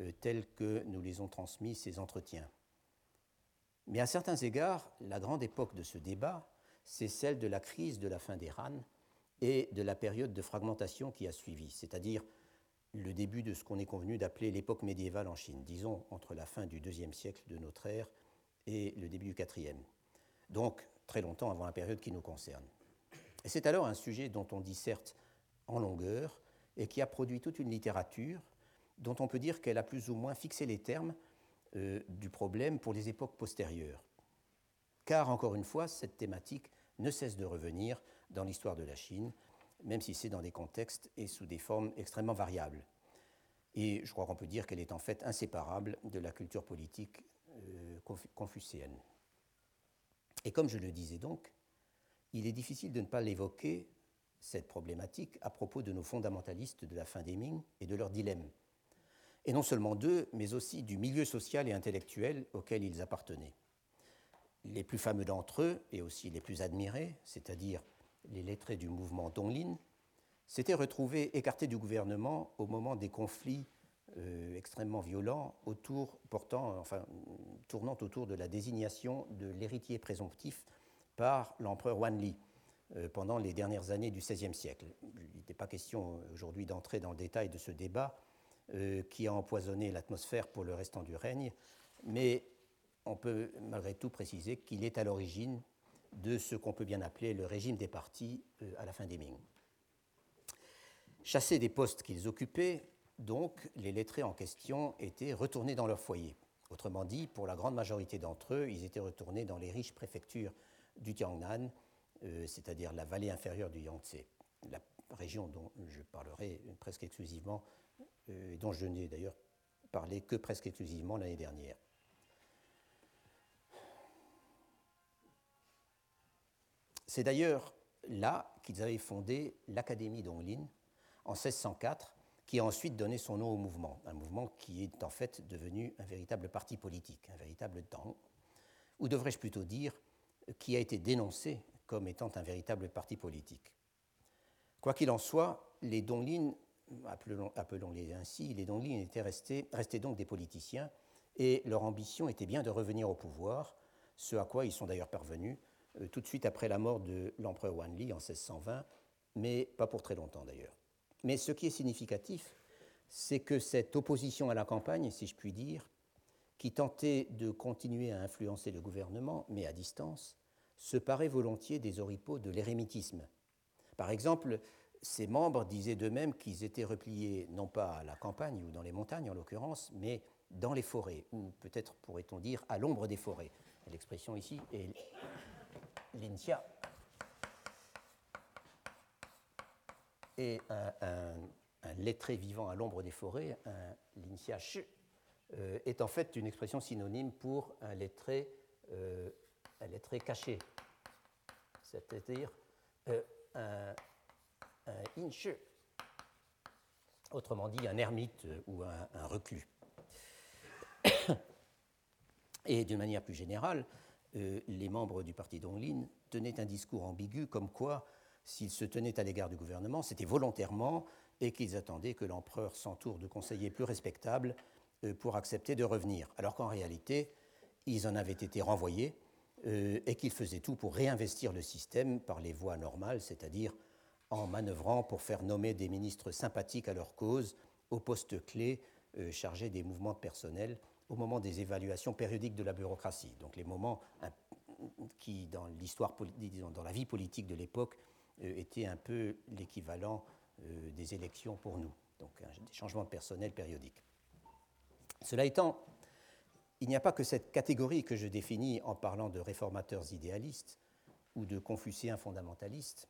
euh, tels que nous les ont transmis ces entretiens. Mais à certains égards, la grande époque de ce débat, c'est celle de la crise de la fin des Han et de la période de fragmentation qui a suivi, c'est-à-dire le début de ce qu'on est convenu d'appeler l'époque médiévale en Chine, disons entre la fin du deuxième siècle de notre ère et le début du quatrième. Donc très longtemps avant la période qui nous concerne. Et c'est alors un sujet dont on disserte en longueur et qui a produit toute une littérature dont on peut dire qu'elle a plus ou moins fixé les termes euh, du problème pour les époques postérieures. Car, encore une fois, cette thématique ne cesse de revenir dans l'histoire de la Chine, même si c'est dans des contextes et sous des formes extrêmement variables. Et je crois qu'on peut dire qu'elle est en fait inséparable de la culture politique euh, confucéenne. Et comme je le disais donc, il est difficile de ne pas l'évoquer cette problématique à propos de nos fondamentalistes de la fin des Ming et de leur dilemme. Et non seulement d'eux, mais aussi du milieu social et intellectuel auquel ils appartenaient. Les plus fameux d'entre eux, et aussi les plus admirés, c'est-à-dire les lettrés du mouvement Donglin, s'étaient retrouvés écartés du gouvernement au moment des conflits euh, extrêmement violents tournant autour de la désignation de l'héritier présomptif par l'empereur Wanli euh, pendant les dernières années du XVIe siècle. Il n'était pas question aujourd'hui d'entrer dans le détail de ce débat euh, qui a empoisonné l'atmosphère pour le restant du règne, mais on peut malgré tout préciser qu'il est à l'origine de ce qu'on peut bien appeler le régime des partis à la fin des Ming. Chassés des postes qu'ils occupaient, donc, les lettrés en question étaient retournés dans leur foyer. Autrement dit, pour la grande majorité d'entre eux, ils étaient retournés dans les riches préfectures du Tiangnan, euh, c'est-à-dire la vallée inférieure du Yangtze, la région dont je parlerai presque exclusivement, euh, et dont je n'ai d'ailleurs parlé que presque exclusivement l'année dernière. C'est d'ailleurs là qu'ils avaient fondé l'Académie d'Onglin en 1604 qui a ensuite donné son nom au mouvement, un mouvement qui est en fait devenu un véritable parti politique, un véritable temps, ou devrais-je plutôt dire, qui a été dénoncé comme étant un véritable parti politique. Quoi qu'il en soit, les Donglin, appelons-les ainsi, les Donglin étaient restés, restés donc des politiciens et leur ambition était bien de revenir au pouvoir, ce à quoi ils sont d'ailleurs parvenus euh, tout de suite après la mort de l'empereur Wanli en 1620, mais pas pour très longtemps d'ailleurs. Mais ce qui est significatif, c'est que cette opposition à la campagne, si je puis dire, qui tentait de continuer à influencer le gouvernement, mais à distance, se paraît volontiers des oripeaux de l'érémitisme. Par exemple, ces membres disaient d'eux-mêmes qu'ils étaient repliés non pas à la campagne ou dans les montagnes en l'occurrence, mais dans les forêts, ou peut-être pourrait-on dire à l'ombre des forêts. L'expression ici est l'intia et un, lettré vivant à l'ombre des forêts, un linxiash, euh, est en fait une expression synonyme pour un lettré, euh, un lettré caché, c'est-à-dire euh, un, un autrement dit un ermite ou un, reclus. Et d'une manière plus générale, les membres du parti Donglin tenaient un discours ambigu comme quoi s'ils se tenaient à l'égard du gouvernement, c'était volontairement et qu'ils attendaient que l'empereur s'entoure de conseillers plus respectables euh, pour accepter de revenir, alors qu'en réalité, ils en avaient été renvoyés euh, et qu'ils faisaient tout pour réinvestir le système par les voies normales, c'est-à-dire en manœuvrant pour faire nommer des ministres sympathiques à leur cause aux postes clés euh, chargés des mouvements de personnel au moment des évaluations périodiques de la bureaucratie, donc les moments qui, dans l'histoire, dans la vie politique de l'époque, euh, était un peu l'équivalent euh, des élections pour nous, donc des changements de personnel périodiques. Cela étant, il n'y a pas que cette catégorie que je définis en parlant de réformateurs idéalistes ou de confucéens fondamentalistes,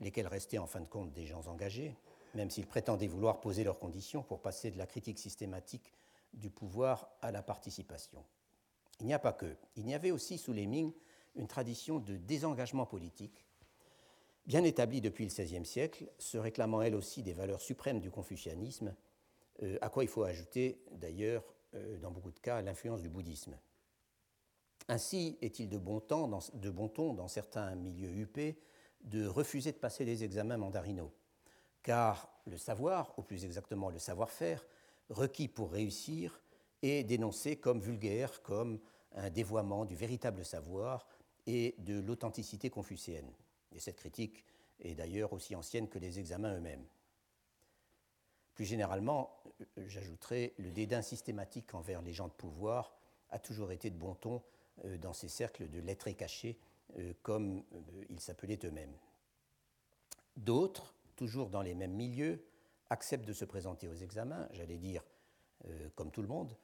lesquels restaient en fin de compte des gens engagés, même s'ils prétendaient vouloir poser leurs conditions pour passer de la critique systématique du pouvoir à la participation. Il n'y a pas que. Il y avait aussi sous les Ming une tradition de désengagement politique bien établie depuis le XVIe siècle, se réclamant elle aussi des valeurs suprêmes du confucianisme, euh, à quoi il faut ajouter d'ailleurs, euh, dans beaucoup de cas, l'influence du bouddhisme. Ainsi est-il de, bon de bon ton dans certains milieux huppés de refuser de passer les examens mandarinaux, car le savoir, ou plus exactement le savoir-faire, requis pour réussir, est dénoncé comme vulgaire, comme un dévoiement du véritable savoir et de l'authenticité confucéenne. Et cette critique est d'ailleurs aussi ancienne que les examens eux-mêmes. Plus généralement, j'ajouterai, le dédain systématique envers les gens de pouvoir a toujours été de bon ton euh, dans ces cercles de lettrés cachés, comme euh, ils s'appelaient eux-mêmes. D'autres, toujours dans les mêmes milieux, acceptent de se présenter aux examens, j'allais dire comme tout le monde,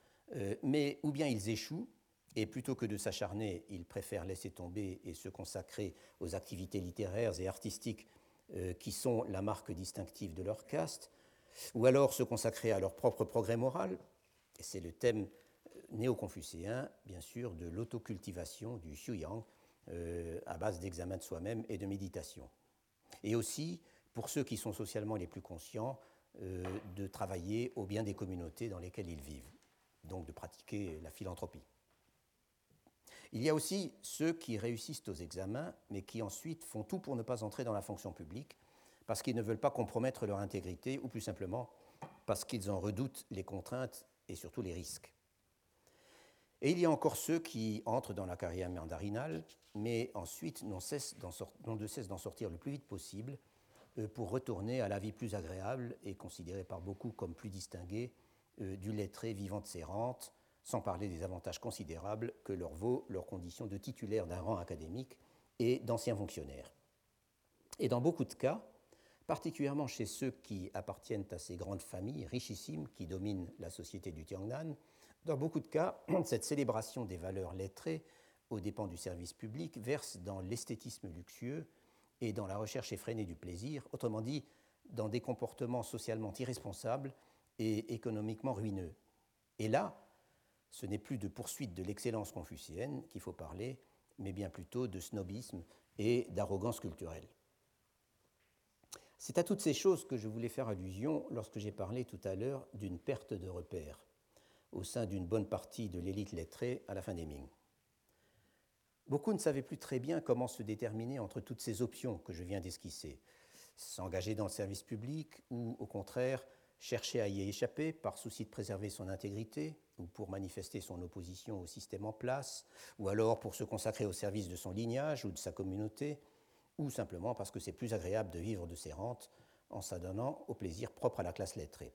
mais ou bien ils échouent, et plutôt que de s'acharner, ils préfèrent laisser tomber et se consacrer aux activités littéraires et artistiques euh, qui sont la marque distinctive de leur caste, ou alors se consacrer à leur propre progrès moral. Et c'est le thème euh, néo-confucéen, bien sûr, de l'autocultivation du Xuyang, euh, à base d'examen de soi-même et de méditation. et aussi, pour ceux qui sont socialement les plus conscients, euh, de travailler au bien des communautés dans lesquelles ils vivent, donc de pratiquer la philanthropie. Il y a aussi ceux qui réussissent aux examens, mais qui ensuite font tout pour ne pas entrer dans la fonction publique, parce qu'ils ne veulent pas compromettre leur intégrité, ou plus simplement parce qu'ils en redoutent les contraintes et surtout les risques. Et il y a encore ceux qui entrent dans la carrière mandarinale, mais ensuite n'ont de cesse d'en sortir le plus vite possible euh, pour retourner à la vie plus agréable et considérée par beaucoup comme plus distinguée euh, du lettré vivant de ses rentes, sans parler des avantages considérables que leur vaut leur condition de titulaire d'un rang académique et d'ancien fonctionnaire. Et dans beaucoup de cas, particulièrement chez ceux qui appartiennent à ces grandes familles richissimes qui dominent la société du Tiangnan, dans beaucoup de cas, cette célébration des valeurs lettrées aux dépens du service public verse dans l'esthétisme luxueux et dans la recherche effrénée du plaisir, autrement dit, dans des comportements socialement irresponsables et économiquement ruineux. Et là, ce n'est plus de poursuite de l'excellence confucéenne qu'il faut parler, mais bien plutôt de snobisme et d'arrogance culturelle. C'est à toutes ces choses que je voulais faire allusion lorsque j'ai parlé tout à l'heure d'une perte de repères au sein d'une bonne partie de l'élite lettrée à la fin des Ming. Beaucoup ne savaient plus très bien comment se déterminer entre toutes ces options que je viens d'esquisser. S'engager dans le service public ou, au contraire, chercher à y échapper par souci de préserver son intégrité ou pour manifester son opposition au système en place, ou alors pour se consacrer au service de son lignage ou de sa communauté, ou simplement parce que c'est plus agréable de vivre de ses rentes en s'adonnant au plaisir propre à la classe lettrée.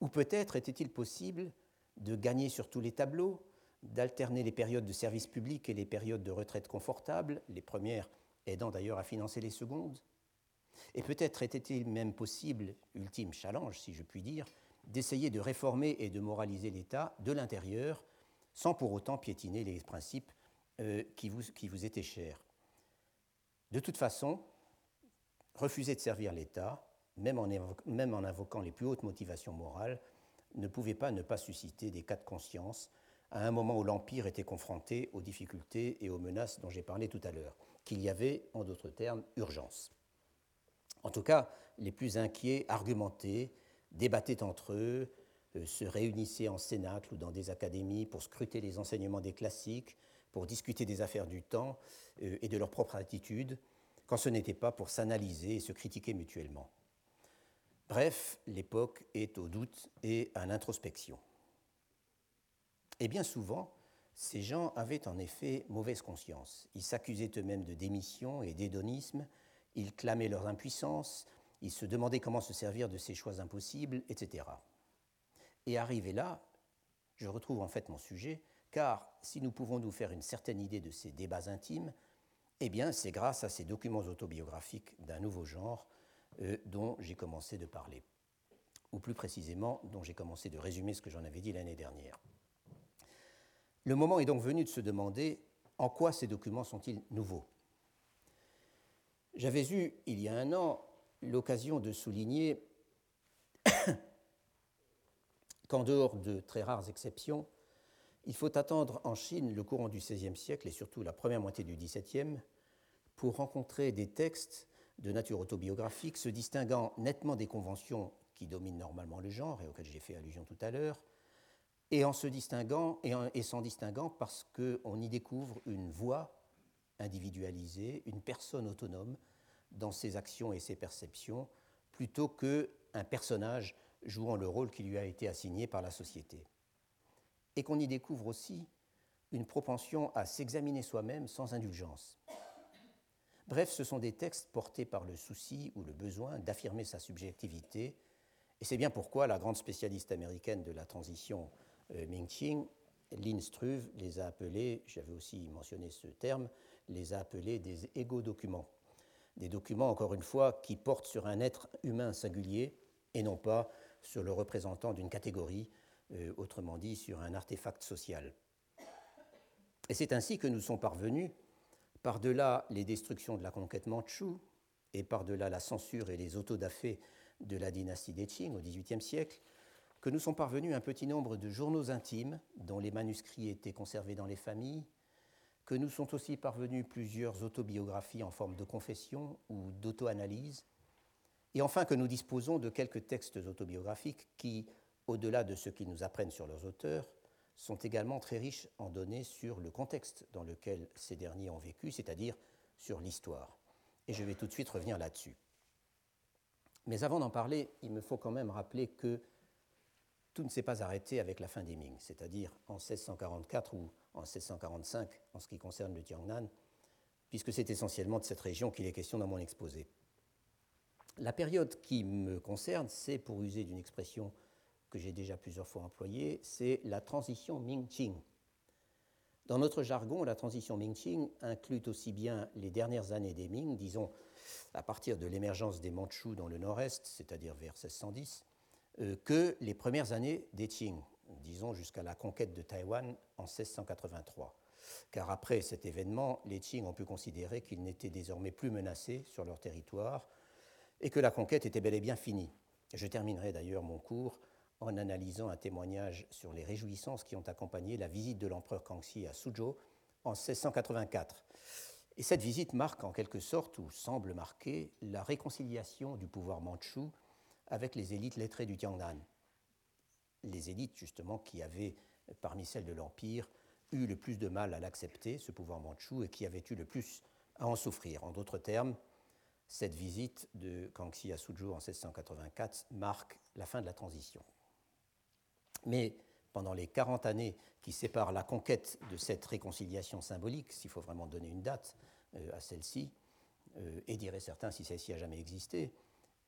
Ou peut-être était-il possible de gagner sur tous les tableaux, d'alterner les périodes de service public et les périodes de retraite confortable, les premières aidant d'ailleurs à financer les secondes. Et peut-être était-il même possible, ultime challenge si je puis dire, d'essayer de réformer et de moraliser l'État de l'intérieur sans pour autant piétiner les principes euh, qui, vous, étaient chers. De toute façon, refuser de servir l'État, même en invoquant les plus hautes motivations morales, ne pouvait pas ne pas susciter des cas de conscience à un moment où l'Empire était confronté aux difficultés et aux menaces dont j'ai parlé tout à l'heure, qu'il y avait, en d'autres termes, urgence. En tout cas, les plus inquiets argumentaient, débattaient entre eux, euh, se réunissaient en cénacle ou dans des académies pour scruter les enseignements des classiques, pour discuter des affaires du temps euh, et de leur propre attitude, quand ce n'était pas pour s'analyser et se critiquer mutuellement. Bref, l'époque est au doute et à l'introspection. Et bien souvent, ces gens avaient en effet mauvaise conscience. Ils s'accusaient eux-mêmes de démission et d'hédonisme, ils clamaient leur impuissance, ils se demandaient comment se servir de ces choix impossibles, etc. Et arrivé là, je retrouve en fait mon sujet, car si nous pouvons nous faire une certaine idée de ces débats intimes, eh c'est grâce à ces documents autobiographiques d'un nouveau genre dont j'ai commencé de parler, ou plus précisément dont j'ai commencé de résumer ce que j'en avais dit l'année dernière. Le moment est donc venu de se demander en quoi ces documents sont-ils nouveaux? J'avais eu, il y a un an, l'occasion de souligner qu'en dehors de très rares exceptions, il faut attendre en Chine le courant du XVIe siècle et surtout la première moitié du XVIIe pour rencontrer des textes de nature autobiographique, se distinguant nettement des conventions qui dominent normalement le genre et auxquelles j'ai fait allusion tout à l'heure, et en se distinguant et, s'en distinguant parce qu'on y découvre une voix individualisée, une personne autonome dans ses actions et ses perceptions, plutôt qu'un personnage jouant le rôle qui lui a été assigné par la société. Et qu'on y découvre aussi une propension à s'examiner soi-même sans indulgence, Bref, ce sont des textes portés par le souci ou le besoin d'affirmer sa subjectivité, et c'est bien pourquoi la grande spécialiste américaine de la transition euh, Ming-Qing, Lynn Struve, les a appelés, j'avais aussi mentionné ce terme, les a appelés des égo-documents. Des documents, encore une fois, qui portent sur un être humain singulier et non pas sur le représentant d'une catégorie, euh, autrement dit sur un artefact social. Et c'est ainsi que nous sommes parvenus par-delà les destructions de la conquête mandchoue et par-delà la censure et les autodafés de la dynastie des Qing au XVIIIe siècle, que nous sont parvenus un petit nombre de journaux intimes dont les manuscrits étaient conservés dans les familles, que nous sont aussi parvenus plusieurs autobiographies en forme de confession ou d'auto-analyse, et enfin que nous disposons de quelques textes autobiographiques qui, au-delà de ce qu'ils nous apprennent sur leurs auteurs, sont également très riches en données sur le contexte dans lequel ces derniers ont vécu, c'est-à-dire sur l'histoire. Et je vais tout de suite revenir là-dessus. Mais avant d'en parler, il me faut quand même rappeler que tout ne s'est pas arrêté avec la fin des Ming, c'est-à-dire en 1644 ou en 1645 en ce qui concerne le Tiangnan, puisque c'est essentiellement de cette région qu'il est question dans mon exposé. La période qui me concerne, c'est, pour user d'une expression que j'ai déjà plusieurs fois employée, c'est la transition Ming-Qing. Dans notre jargon, la transition Ming-Qing inclut aussi bien les dernières années des Ming, disons à partir de l'émergence des Mandchous dans le nord-est, c'est-à-dire vers 1610, euh, que les premières années des Qing, disons jusqu'à la conquête de Taïwan en 1683. Car après cet événement, les Qing ont pu considérer qu'ils n'étaient désormais plus menacés sur leur territoire et que la conquête était bel et bien finie. Je terminerai d'ailleurs mon cours en analysant un témoignage sur les réjouissances qui ont accompagné la visite de l'empereur Kangxi à Suzhou en 1684. Et cette visite marque en quelque sorte, ou semble marquer, la réconciliation du pouvoir mandchou avec les élites lettrées du Tiangnan. Les élites, justement, qui avaient, parmi celles de l'Empire, eu le plus de mal à l'accepter, ce pouvoir mandchou, et qui avaient eu le plus à en souffrir. En d'autres termes, cette visite de Kangxi à Suzhou en 1684 marque la fin de la transition. Mais pendant les 40 années qui séparent la conquête de cette réconciliation symbolique, s'il faut vraiment donner une date euh, à celle-ci, euh, et diraient certains si celle-ci a jamais existé,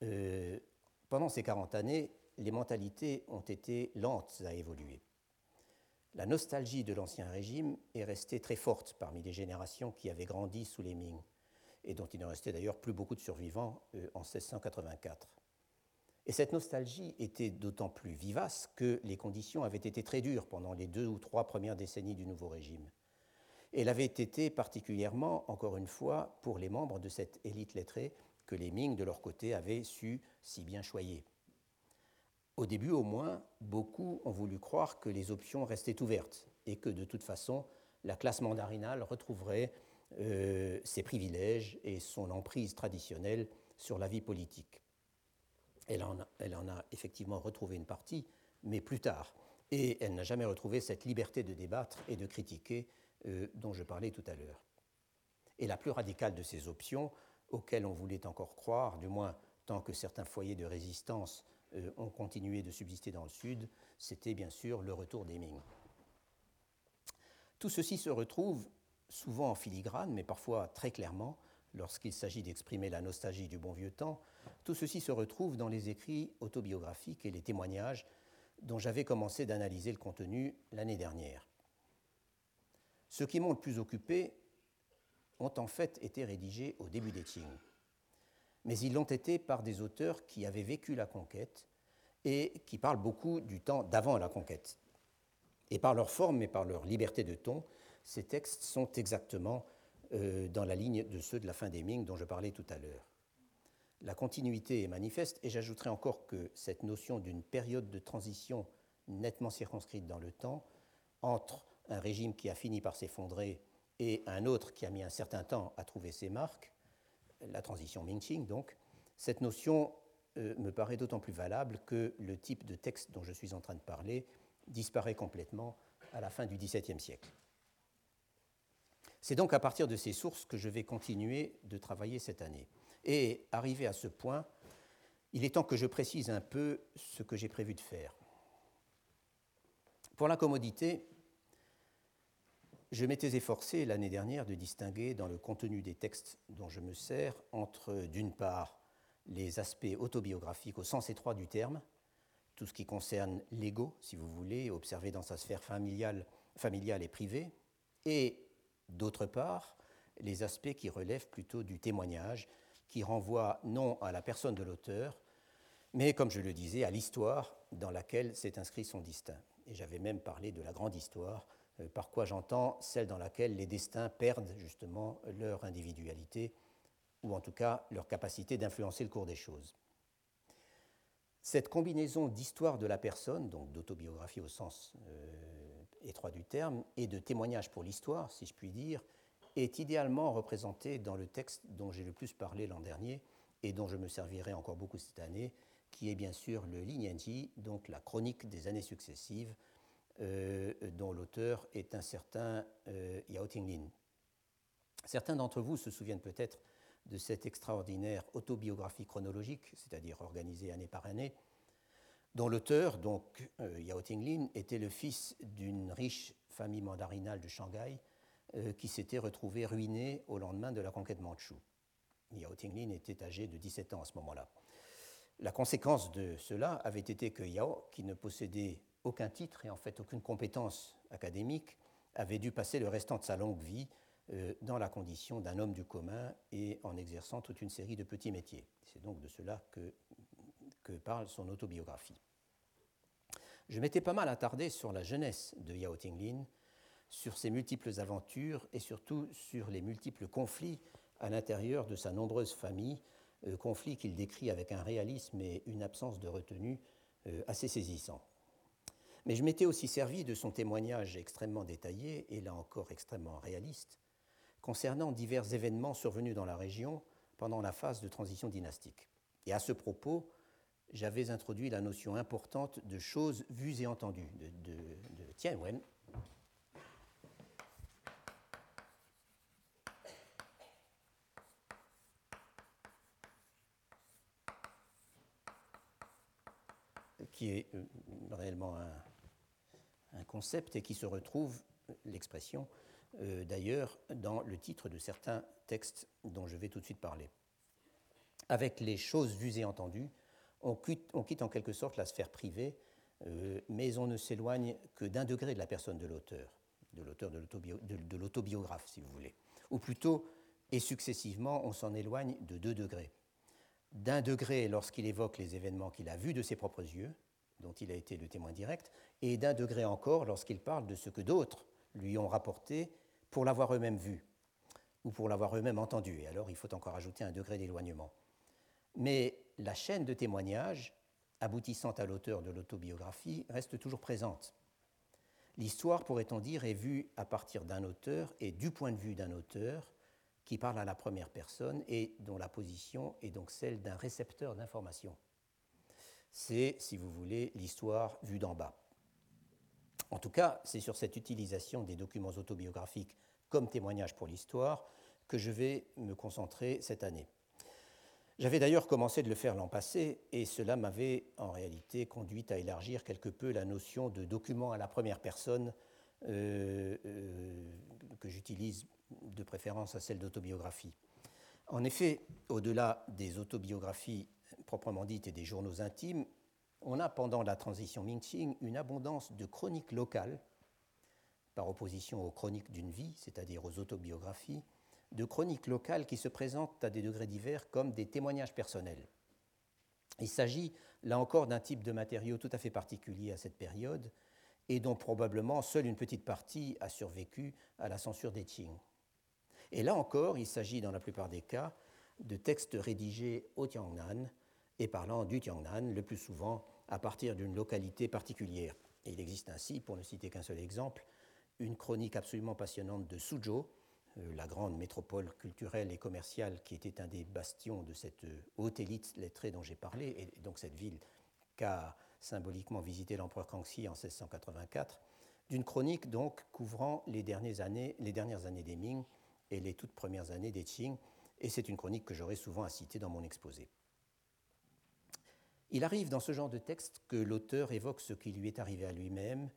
euh, pendant ces 40 années, les mentalités ont été lentes à évoluer. La nostalgie de l'Ancien Régime est restée très forte parmi les générations qui avaient grandi sous les Ming, et dont il ne restait d'ailleurs plus beaucoup de survivants en 1684. Et cette nostalgie était d'autant plus vivace que les conditions avaient été très dures pendant les deux ou trois premières décennies du nouveau régime. Elle avait été particulièrement, encore une fois, pour les membres de cette élite lettrée que les Ming, de leur côté, avaient su si bien choyer. Au début, au moins, beaucoup ont voulu croire que les options restaient ouvertes et que, de toute façon, la classe mandarinale retrouverait euh, ses privilèges et son emprise traditionnelle sur la vie politique. Elle en, a, effectivement retrouvé une partie, mais plus tard. Et elle n'a jamais retrouvé cette liberté de débattre et de critiquer euh, dont je parlais tout à l'heure. Et la plus radicale de ces options, auxquelles on voulait encore croire, du moins tant que certains foyers de résistance euh, ont continué de subsister dans le Sud, c'était bien sûr le retour des Ming. Tout ceci se retrouve souvent en filigrane, mais parfois très clairement, lorsqu'il s'agit d'exprimer la nostalgie du bon vieux temps, tout ceci se retrouve dans les écrits autobiographiques et les témoignages dont j'avais commencé d'analyser le contenu l'année dernière. Ceux qui m'ont le plus occupé ont en fait été rédigés au début des Qing, mais ils l'ont été par des auteurs qui avaient vécu la conquête et qui parlent beaucoup du temps d'avant la conquête. Et par leur forme et par leur liberté de ton, ces textes sont exactement euh, dans la ligne de ceux de la fin des Ming dont je parlais tout à l'heure. La continuité est manifeste et j'ajouterai encore que cette notion d'une période de transition nettement circonscrite dans le temps entre un régime qui a fini par s'effondrer et un autre qui a mis un certain temps à trouver ses marques, la transition Ming-Qing donc, cette notion euh, me paraît d'autant plus valable que le type de texte dont je suis en train de parler disparaît complètement à la fin du XVIIe siècle. C'est donc à partir de ces sources que je vais continuer de travailler cette année. Et arrivé à ce point, il est temps que je précise un peu ce que j'ai prévu de faire. Pour la commodité, je m'étais efforcé l'année dernière de distinguer dans le contenu des textes dont je me sers entre, d'une part, les aspects autobiographiques au sens étroit du terme, tout ce qui concerne l'ego, si vous voulez, observé dans sa sphère familiale, familiale et privée, et D'autre part, les aspects qui relèvent plutôt du témoignage, qui renvoient non à la personne de l'auteur, mais, comme je le disais, à l'histoire dans laquelle s'est inscrit son destin. Et j'avais même parlé de la grande histoire, euh, par quoi j'entends celle dans laquelle les destins perdent justement leur individualité, ou en tout cas leur capacité d'influencer le cours des choses. Cette combinaison d'histoire de la personne, donc d'autobiographie au sens euh, étroit du terme, et de témoignage pour l'histoire, si je puis dire, est idéalement représentée dans le texte dont j'ai le plus parlé l'an dernier et dont je me servirai encore beaucoup cette année, qui est bien sûr le Lignanji, donc la chronique des années successives, euh, dont l'auteur est un certain euh, Yao Tinglin. Certains d'entre vous se souviennent peut-être de cette extraordinaire autobiographie chronologique, c'est-à-dire organisée année par année, dont l'auteur, donc euh, Yao Tinglin, était le fils d'une riche famille mandarinale de Shanghai euh, qui s'était retrouvée ruinée au lendemain de la conquête mandchoue. Yao Tinglin était âgé de 17 ans à ce moment-là. La conséquence de cela avait été que Yao, qui ne possédait aucun titre et en fait aucune compétence académique, avait dû passer le restant de sa longue vie euh, dans la condition d'un homme du commun et en exerçant toute une série de petits métiers. C'est donc de cela que, parle son autobiographie. Je m'étais pas mal attardé sur la jeunesse de Yao Tinglin, sur ses multiples aventures et surtout sur les multiples conflits à l'intérieur de sa nombreuse famille, euh, conflits qu'il décrit avec un réalisme et une absence de retenue euh, assez saisissants. Mais je m'étais aussi servi de son témoignage extrêmement détaillé et là encore extrêmement réaliste concernant divers événements survenus dans la région pendant la phase de transition dynastique. Et à ce propos, j'avais introduit la notion importante de choses vues et entendues, de, Wen. qui est euh, réellement un, un, concept et qui se retrouve, l'expression, euh, d'ailleurs dans le titre de certains textes dont je vais tout de suite parler. Avec les choses vues et entendues, on quitte, en quelque sorte la sphère privée, euh, mais on ne s'éloigne que d'un degré de la personne de l'auteur, de l'auteur de l'autobiographe, si vous voulez. Ou plutôt, et successivement, on s'en éloigne de deux degrés. D'un degré lorsqu'il évoque les événements qu'il a vus de ses propres yeux, dont il a été le témoin direct, et d'un degré encore lorsqu'il parle de ce que d'autres lui ont rapporté pour l'avoir eux-mêmes vu ou pour l'avoir eux-mêmes entendu. Et alors, il faut encore ajouter un degré d'éloignement. Mais la chaîne de témoignages, aboutissant à l'auteur de l'autobiographie, reste toujours présente. L'histoire, pourrait-on dire, est vue à partir d'un auteur et du point de vue d'un auteur qui parle à la première personne et dont la position est donc celle d'un récepteur d'informations. C'est, si vous voulez, l'histoire vue d'en bas. En tout cas, c'est sur cette utilisation des documents autobiographiques comme témoignage pour l'histoire que je vais me concentrer cette année. J'avais d'ailleurs commencé de le faire l'an passé et cela m'avait en réalité conduit à élargir quelque peu la notion de document à la première personne euh, euh, que j'utilise de préférence à celle d'autobiographie. En effet, au-delà des autobiographies proprement dites et des journaux intimes, on a pendant la transition Ming-Qing une abondance de chroniques locales, par opposition aux chroniques d'une vie, c'est-à-dire aux autobiographies, de chroniques locales qui se présentent à des degrés divers comme des témoignages personnels. Il s'agit là encore d'un type de matériau tout à fait particulier à cette période et dont probablement seule une petite partie a survécu à la censure des Qing. Et là encore, il s'agit dans la plupart des cas de textes rédigés au Tiangnan et parlant du Tiangnan, le plus souvent à partir d'une localité particulière. Et il existe ainsi, pour ne citer qu'un seul exemple, une chronique absolument passionnante de Suzhou, la grande métropole culturelle et commerciale qui était un des bastions de cette euh, haute élite lettrée dont j'ai parlé, et donc cette ville qu'a symboliquement visité l'empereur Kangxi en 1684, d'une chronique donc couvrant les dernières années, les dernières années des Ming et les toutes premières années des Qing, et c'est une chronique que j'aurai souvent à citer dans mon exposé. Il arrive dans ce genre de texte que l'auteur évoque ce qui lui est arrivé à lui-même,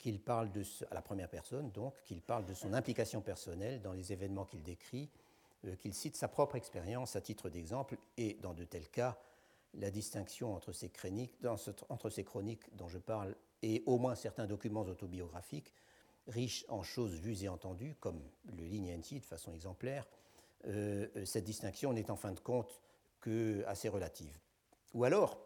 qu'il parle de, à la première personne donc, qu'il parle de son implication personnelle dans les événements qu'il décrit, euh, qu'il cite sa propre expérience à titre d'exemple, et dans de tels cas, la distinction entre ces, chroniques, entre ces chroniques dont je parle et au moins certains documents autobiographiques, riches en choses vues et entendues, comme le Ligne de façon exemplaire, euh, euh, cette distinction n'est en fin de compte que assez relative. Ou alors,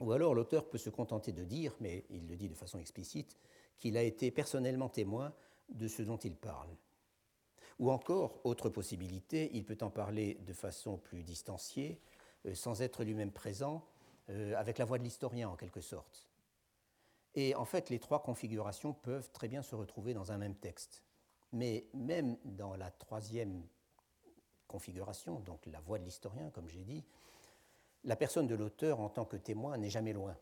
ou alors l'auteur peut se contenter de dire, mais il le dit de façon explicite, qu'il a été personnellement témoin de ce dont il parle. Ou encore, autre possibilité, il peut en parler de façon plus distanciée, euh, sans être lui-même présent, avec la voix de l'historien en quelque sorte. Et en fait, les trois configurations peuvent très bien se retrouver dans un même texte. Mais même dans la troisième configuration, donc la voix de l'historien, comme j'ai dit, la personne de l'auteur en tant que témoin n'est jamais loin,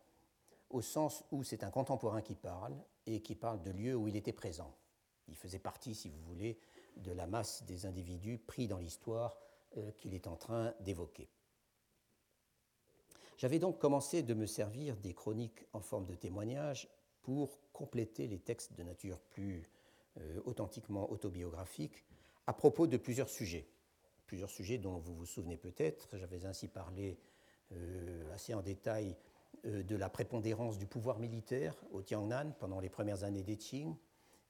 au sens où c'est un contemporain qui parle et qui parle de lieux où il était présent. Il faisait partie, si vous voulez, de la masse des individus pris dans l'histoire euh, qu'il est en train d'évoquer. J'avais donc commencé de me servir des chroniques en forme de témoignage pour compléter les textes de nature plus euh, authentiquement autobiographique à propos de plusieurs sujets. Plusieurs sujets dont vous vous souvenez peut-être. J'avais ainsi parlé euh, assez en détail de la prépondérance du pouvoir militaire au Tiangnan pendant les premières années des Qing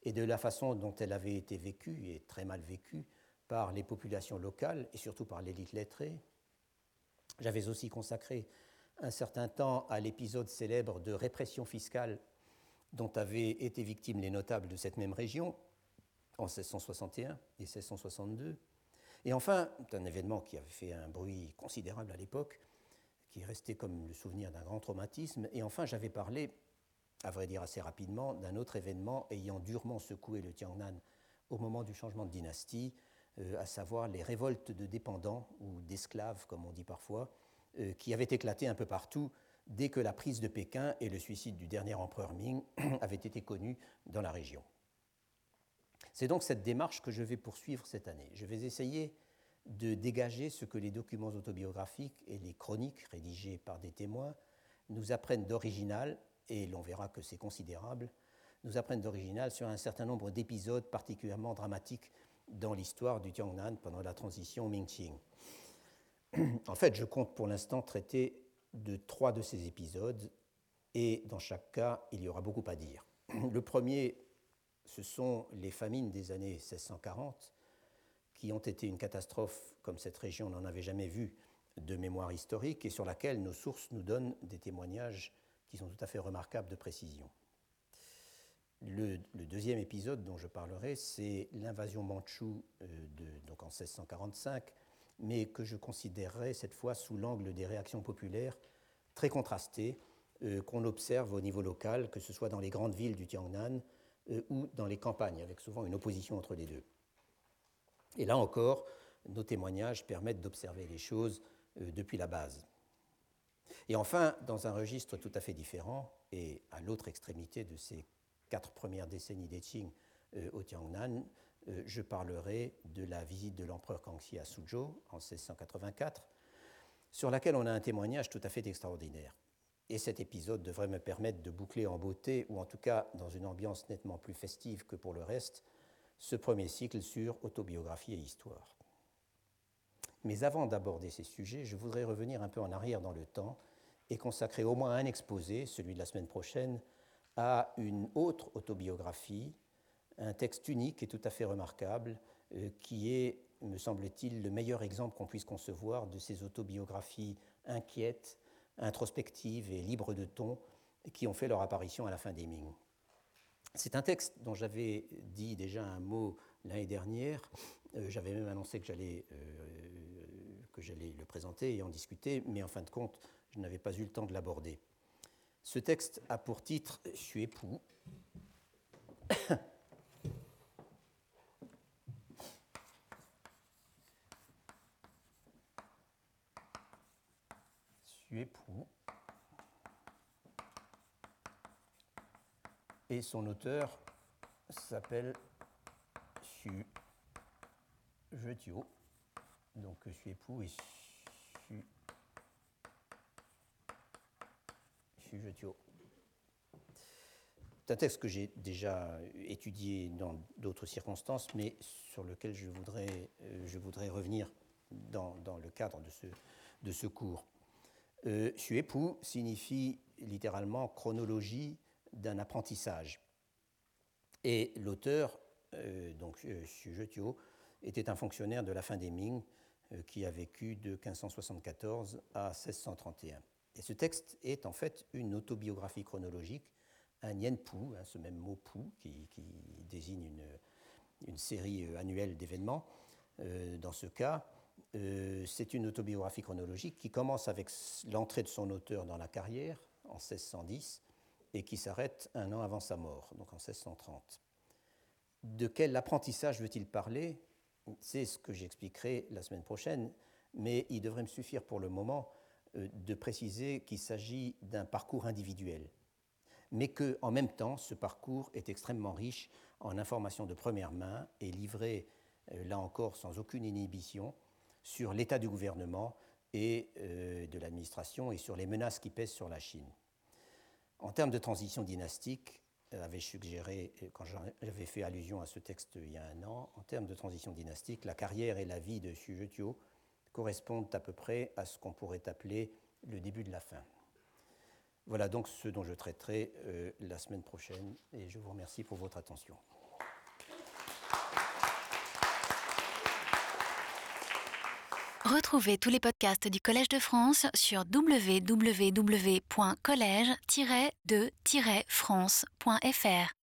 et de la façon dont elle avait été vécue, et très mal vécue, par les populations locales et surtout par l'élite lettrée. J'avais aussi consacré un certain temps à l'épisode célèbre de répression fiscale dont avaient été victimes les notables de cette même région en 1661 et 1662. Et enfin, un événement qui avait fait un bruit considérable à l'époque, qui est resté comme le souvenir d'un grand traumatisme. Et enfin, j'avais parlé, à vrai dire assez rapidement, d'un autre événement ayant durement secoué le Tiangnan au moment du changement de dynastie, euh, à savoir les révoltes de dépendants ou d'esclaves, comme on dit parfois, euh, qui avaient éclaté un peu partout dès que la prise de Pékin et le suicide du dernier empereur Ming avaient été connus dans la région. C'est donc cette démarche que je vais poursuivre cette année. Je vais essayer de dégager ce que les documents autobiographiques et les chroniques rédigées par des témoins nous apprennent d'original, et l'on verra que c'est considérable, nous apprennent d'original sur un certain nombre d'épisodes particulièrement dramatiques dans l'histoire du Tiangnan pendant la transition Ming-Qing. En fait, je compte pour l'instant traiter de trois de ces épisodes, et dans chaque cas, il y aura beaucoup à dire. Le premier, ce sont les famines des années 1640, qui ont été une catastrophe comme cette région n'en avait jamais vu de mémoire historique, et sur laquelle nos sources nous donnent des témoignages qui sont tout à fait remarquables de précision. Le, deuxième épisode dont je parlerai, c'est l'invasion mandchoue euh, donc en 1645 mais que je considérerais cette fois sous l'angle des réactions populaires très contrastées euh, qu'on observe au niveau local, que ce soit dans les grandes villes du Tiangnan euh, ou dans les campagnes, avec souvent une opposition entre les deux. Et là encore, nos témoignages permettent d'observer les choses euh, depuis la base. Et enfin, dans un registre tout à fait différent, et à l'autre extrémité de ces quatre premières décennies des Qing au Tiangnan, euh, je parlerai de la visite de l'empereur Kangxi à Suzhou en 1684, sur laquelle on a un témoignage tout à fait extraordinaire. Et cet épisode devrait me permettre de boucler en beauté, ou en tout cas dans une ambiance nettement plus festive que pour le reste, ce premier cycle sur autobiographie et histoire. Mais avant d'aborder ces sujets, je voudrais revenir un peu en arrière dans le temps et consacrer au moins un exposé, celui de la semaine prochaine, à une autre autobiographie un texte unique et tout à fait remarquable, euh, qui est, me semble-t-il, le meilleur exemple qu'on puisse concevoir de ces autobiographies inquiètes, introspectives et libres de ton qui ont fait leur apparition à la fin des Ming. C'est un texte dont j'avais dit déjà un mot l'année dernière. Euh, j'avais même annoncé que j'allais, euh, que j'allais le présenter et en discuter, mais en fin de compte, je n'avais pas eu le temps de l'aborder. Ce texte a pour titre Je suis époux. Et son auteur s'appelle Su Jetio. Donc Su et Su. C'est un texte que j'ai déjà étudié dans d'autres circonstances, mais sur lequel je voudrais, euh, revenir dans, le cadre de ce, cours. Euh, signifie littéralement chronologie d'un apprentissage. Et l'auteur, euh, donc euh, Xu Zhetio, était un fonctionnaire de la fin des Ming euh, qui a vécu de 1574 à 1631. Et ce texte est en fait une autobiographie chronologique, un Nienpu, hein, ce même mot pu qui, désigne une, série annuelle d'événements. dans ce cas, Euh, c'est une autobiographie chronologique qui commence avec l'entrée de son auteur dans la carrière en 1610 et qui s'arrête un an avant sa mort, donc en 1630. De quel apprentissage veut-il parler? C'est ce que j'expliquerai la semaine prochaine, mais il devrait me suffire pour le moment euh, de préciser qu'il s'agit d'un parcours individuel, mais que, en même temps, ce parcours est extrêmement riche en informations de première main et livré, euh, là encore, sans aucune inhibition, sur l'état du gouvernement et euh, de l'administration et sur les menaces qui pèsent sur la Chine. En termes de transition dynastique, avait suggéré, quand j'avais fait allusion à ce texte il y a un an, en termes de transition dynastique, la carrière et la vie de Xu Zhetio correspondent à peu près à ce qu'on pourrait appeler le début de la fin. Voilà donc ce dont je traiterai euh, la semaine prochaine et je vous remercie pour votre attention. Retrouvez tous les podcasts du Collège de France sur www.collège-de-france.fr.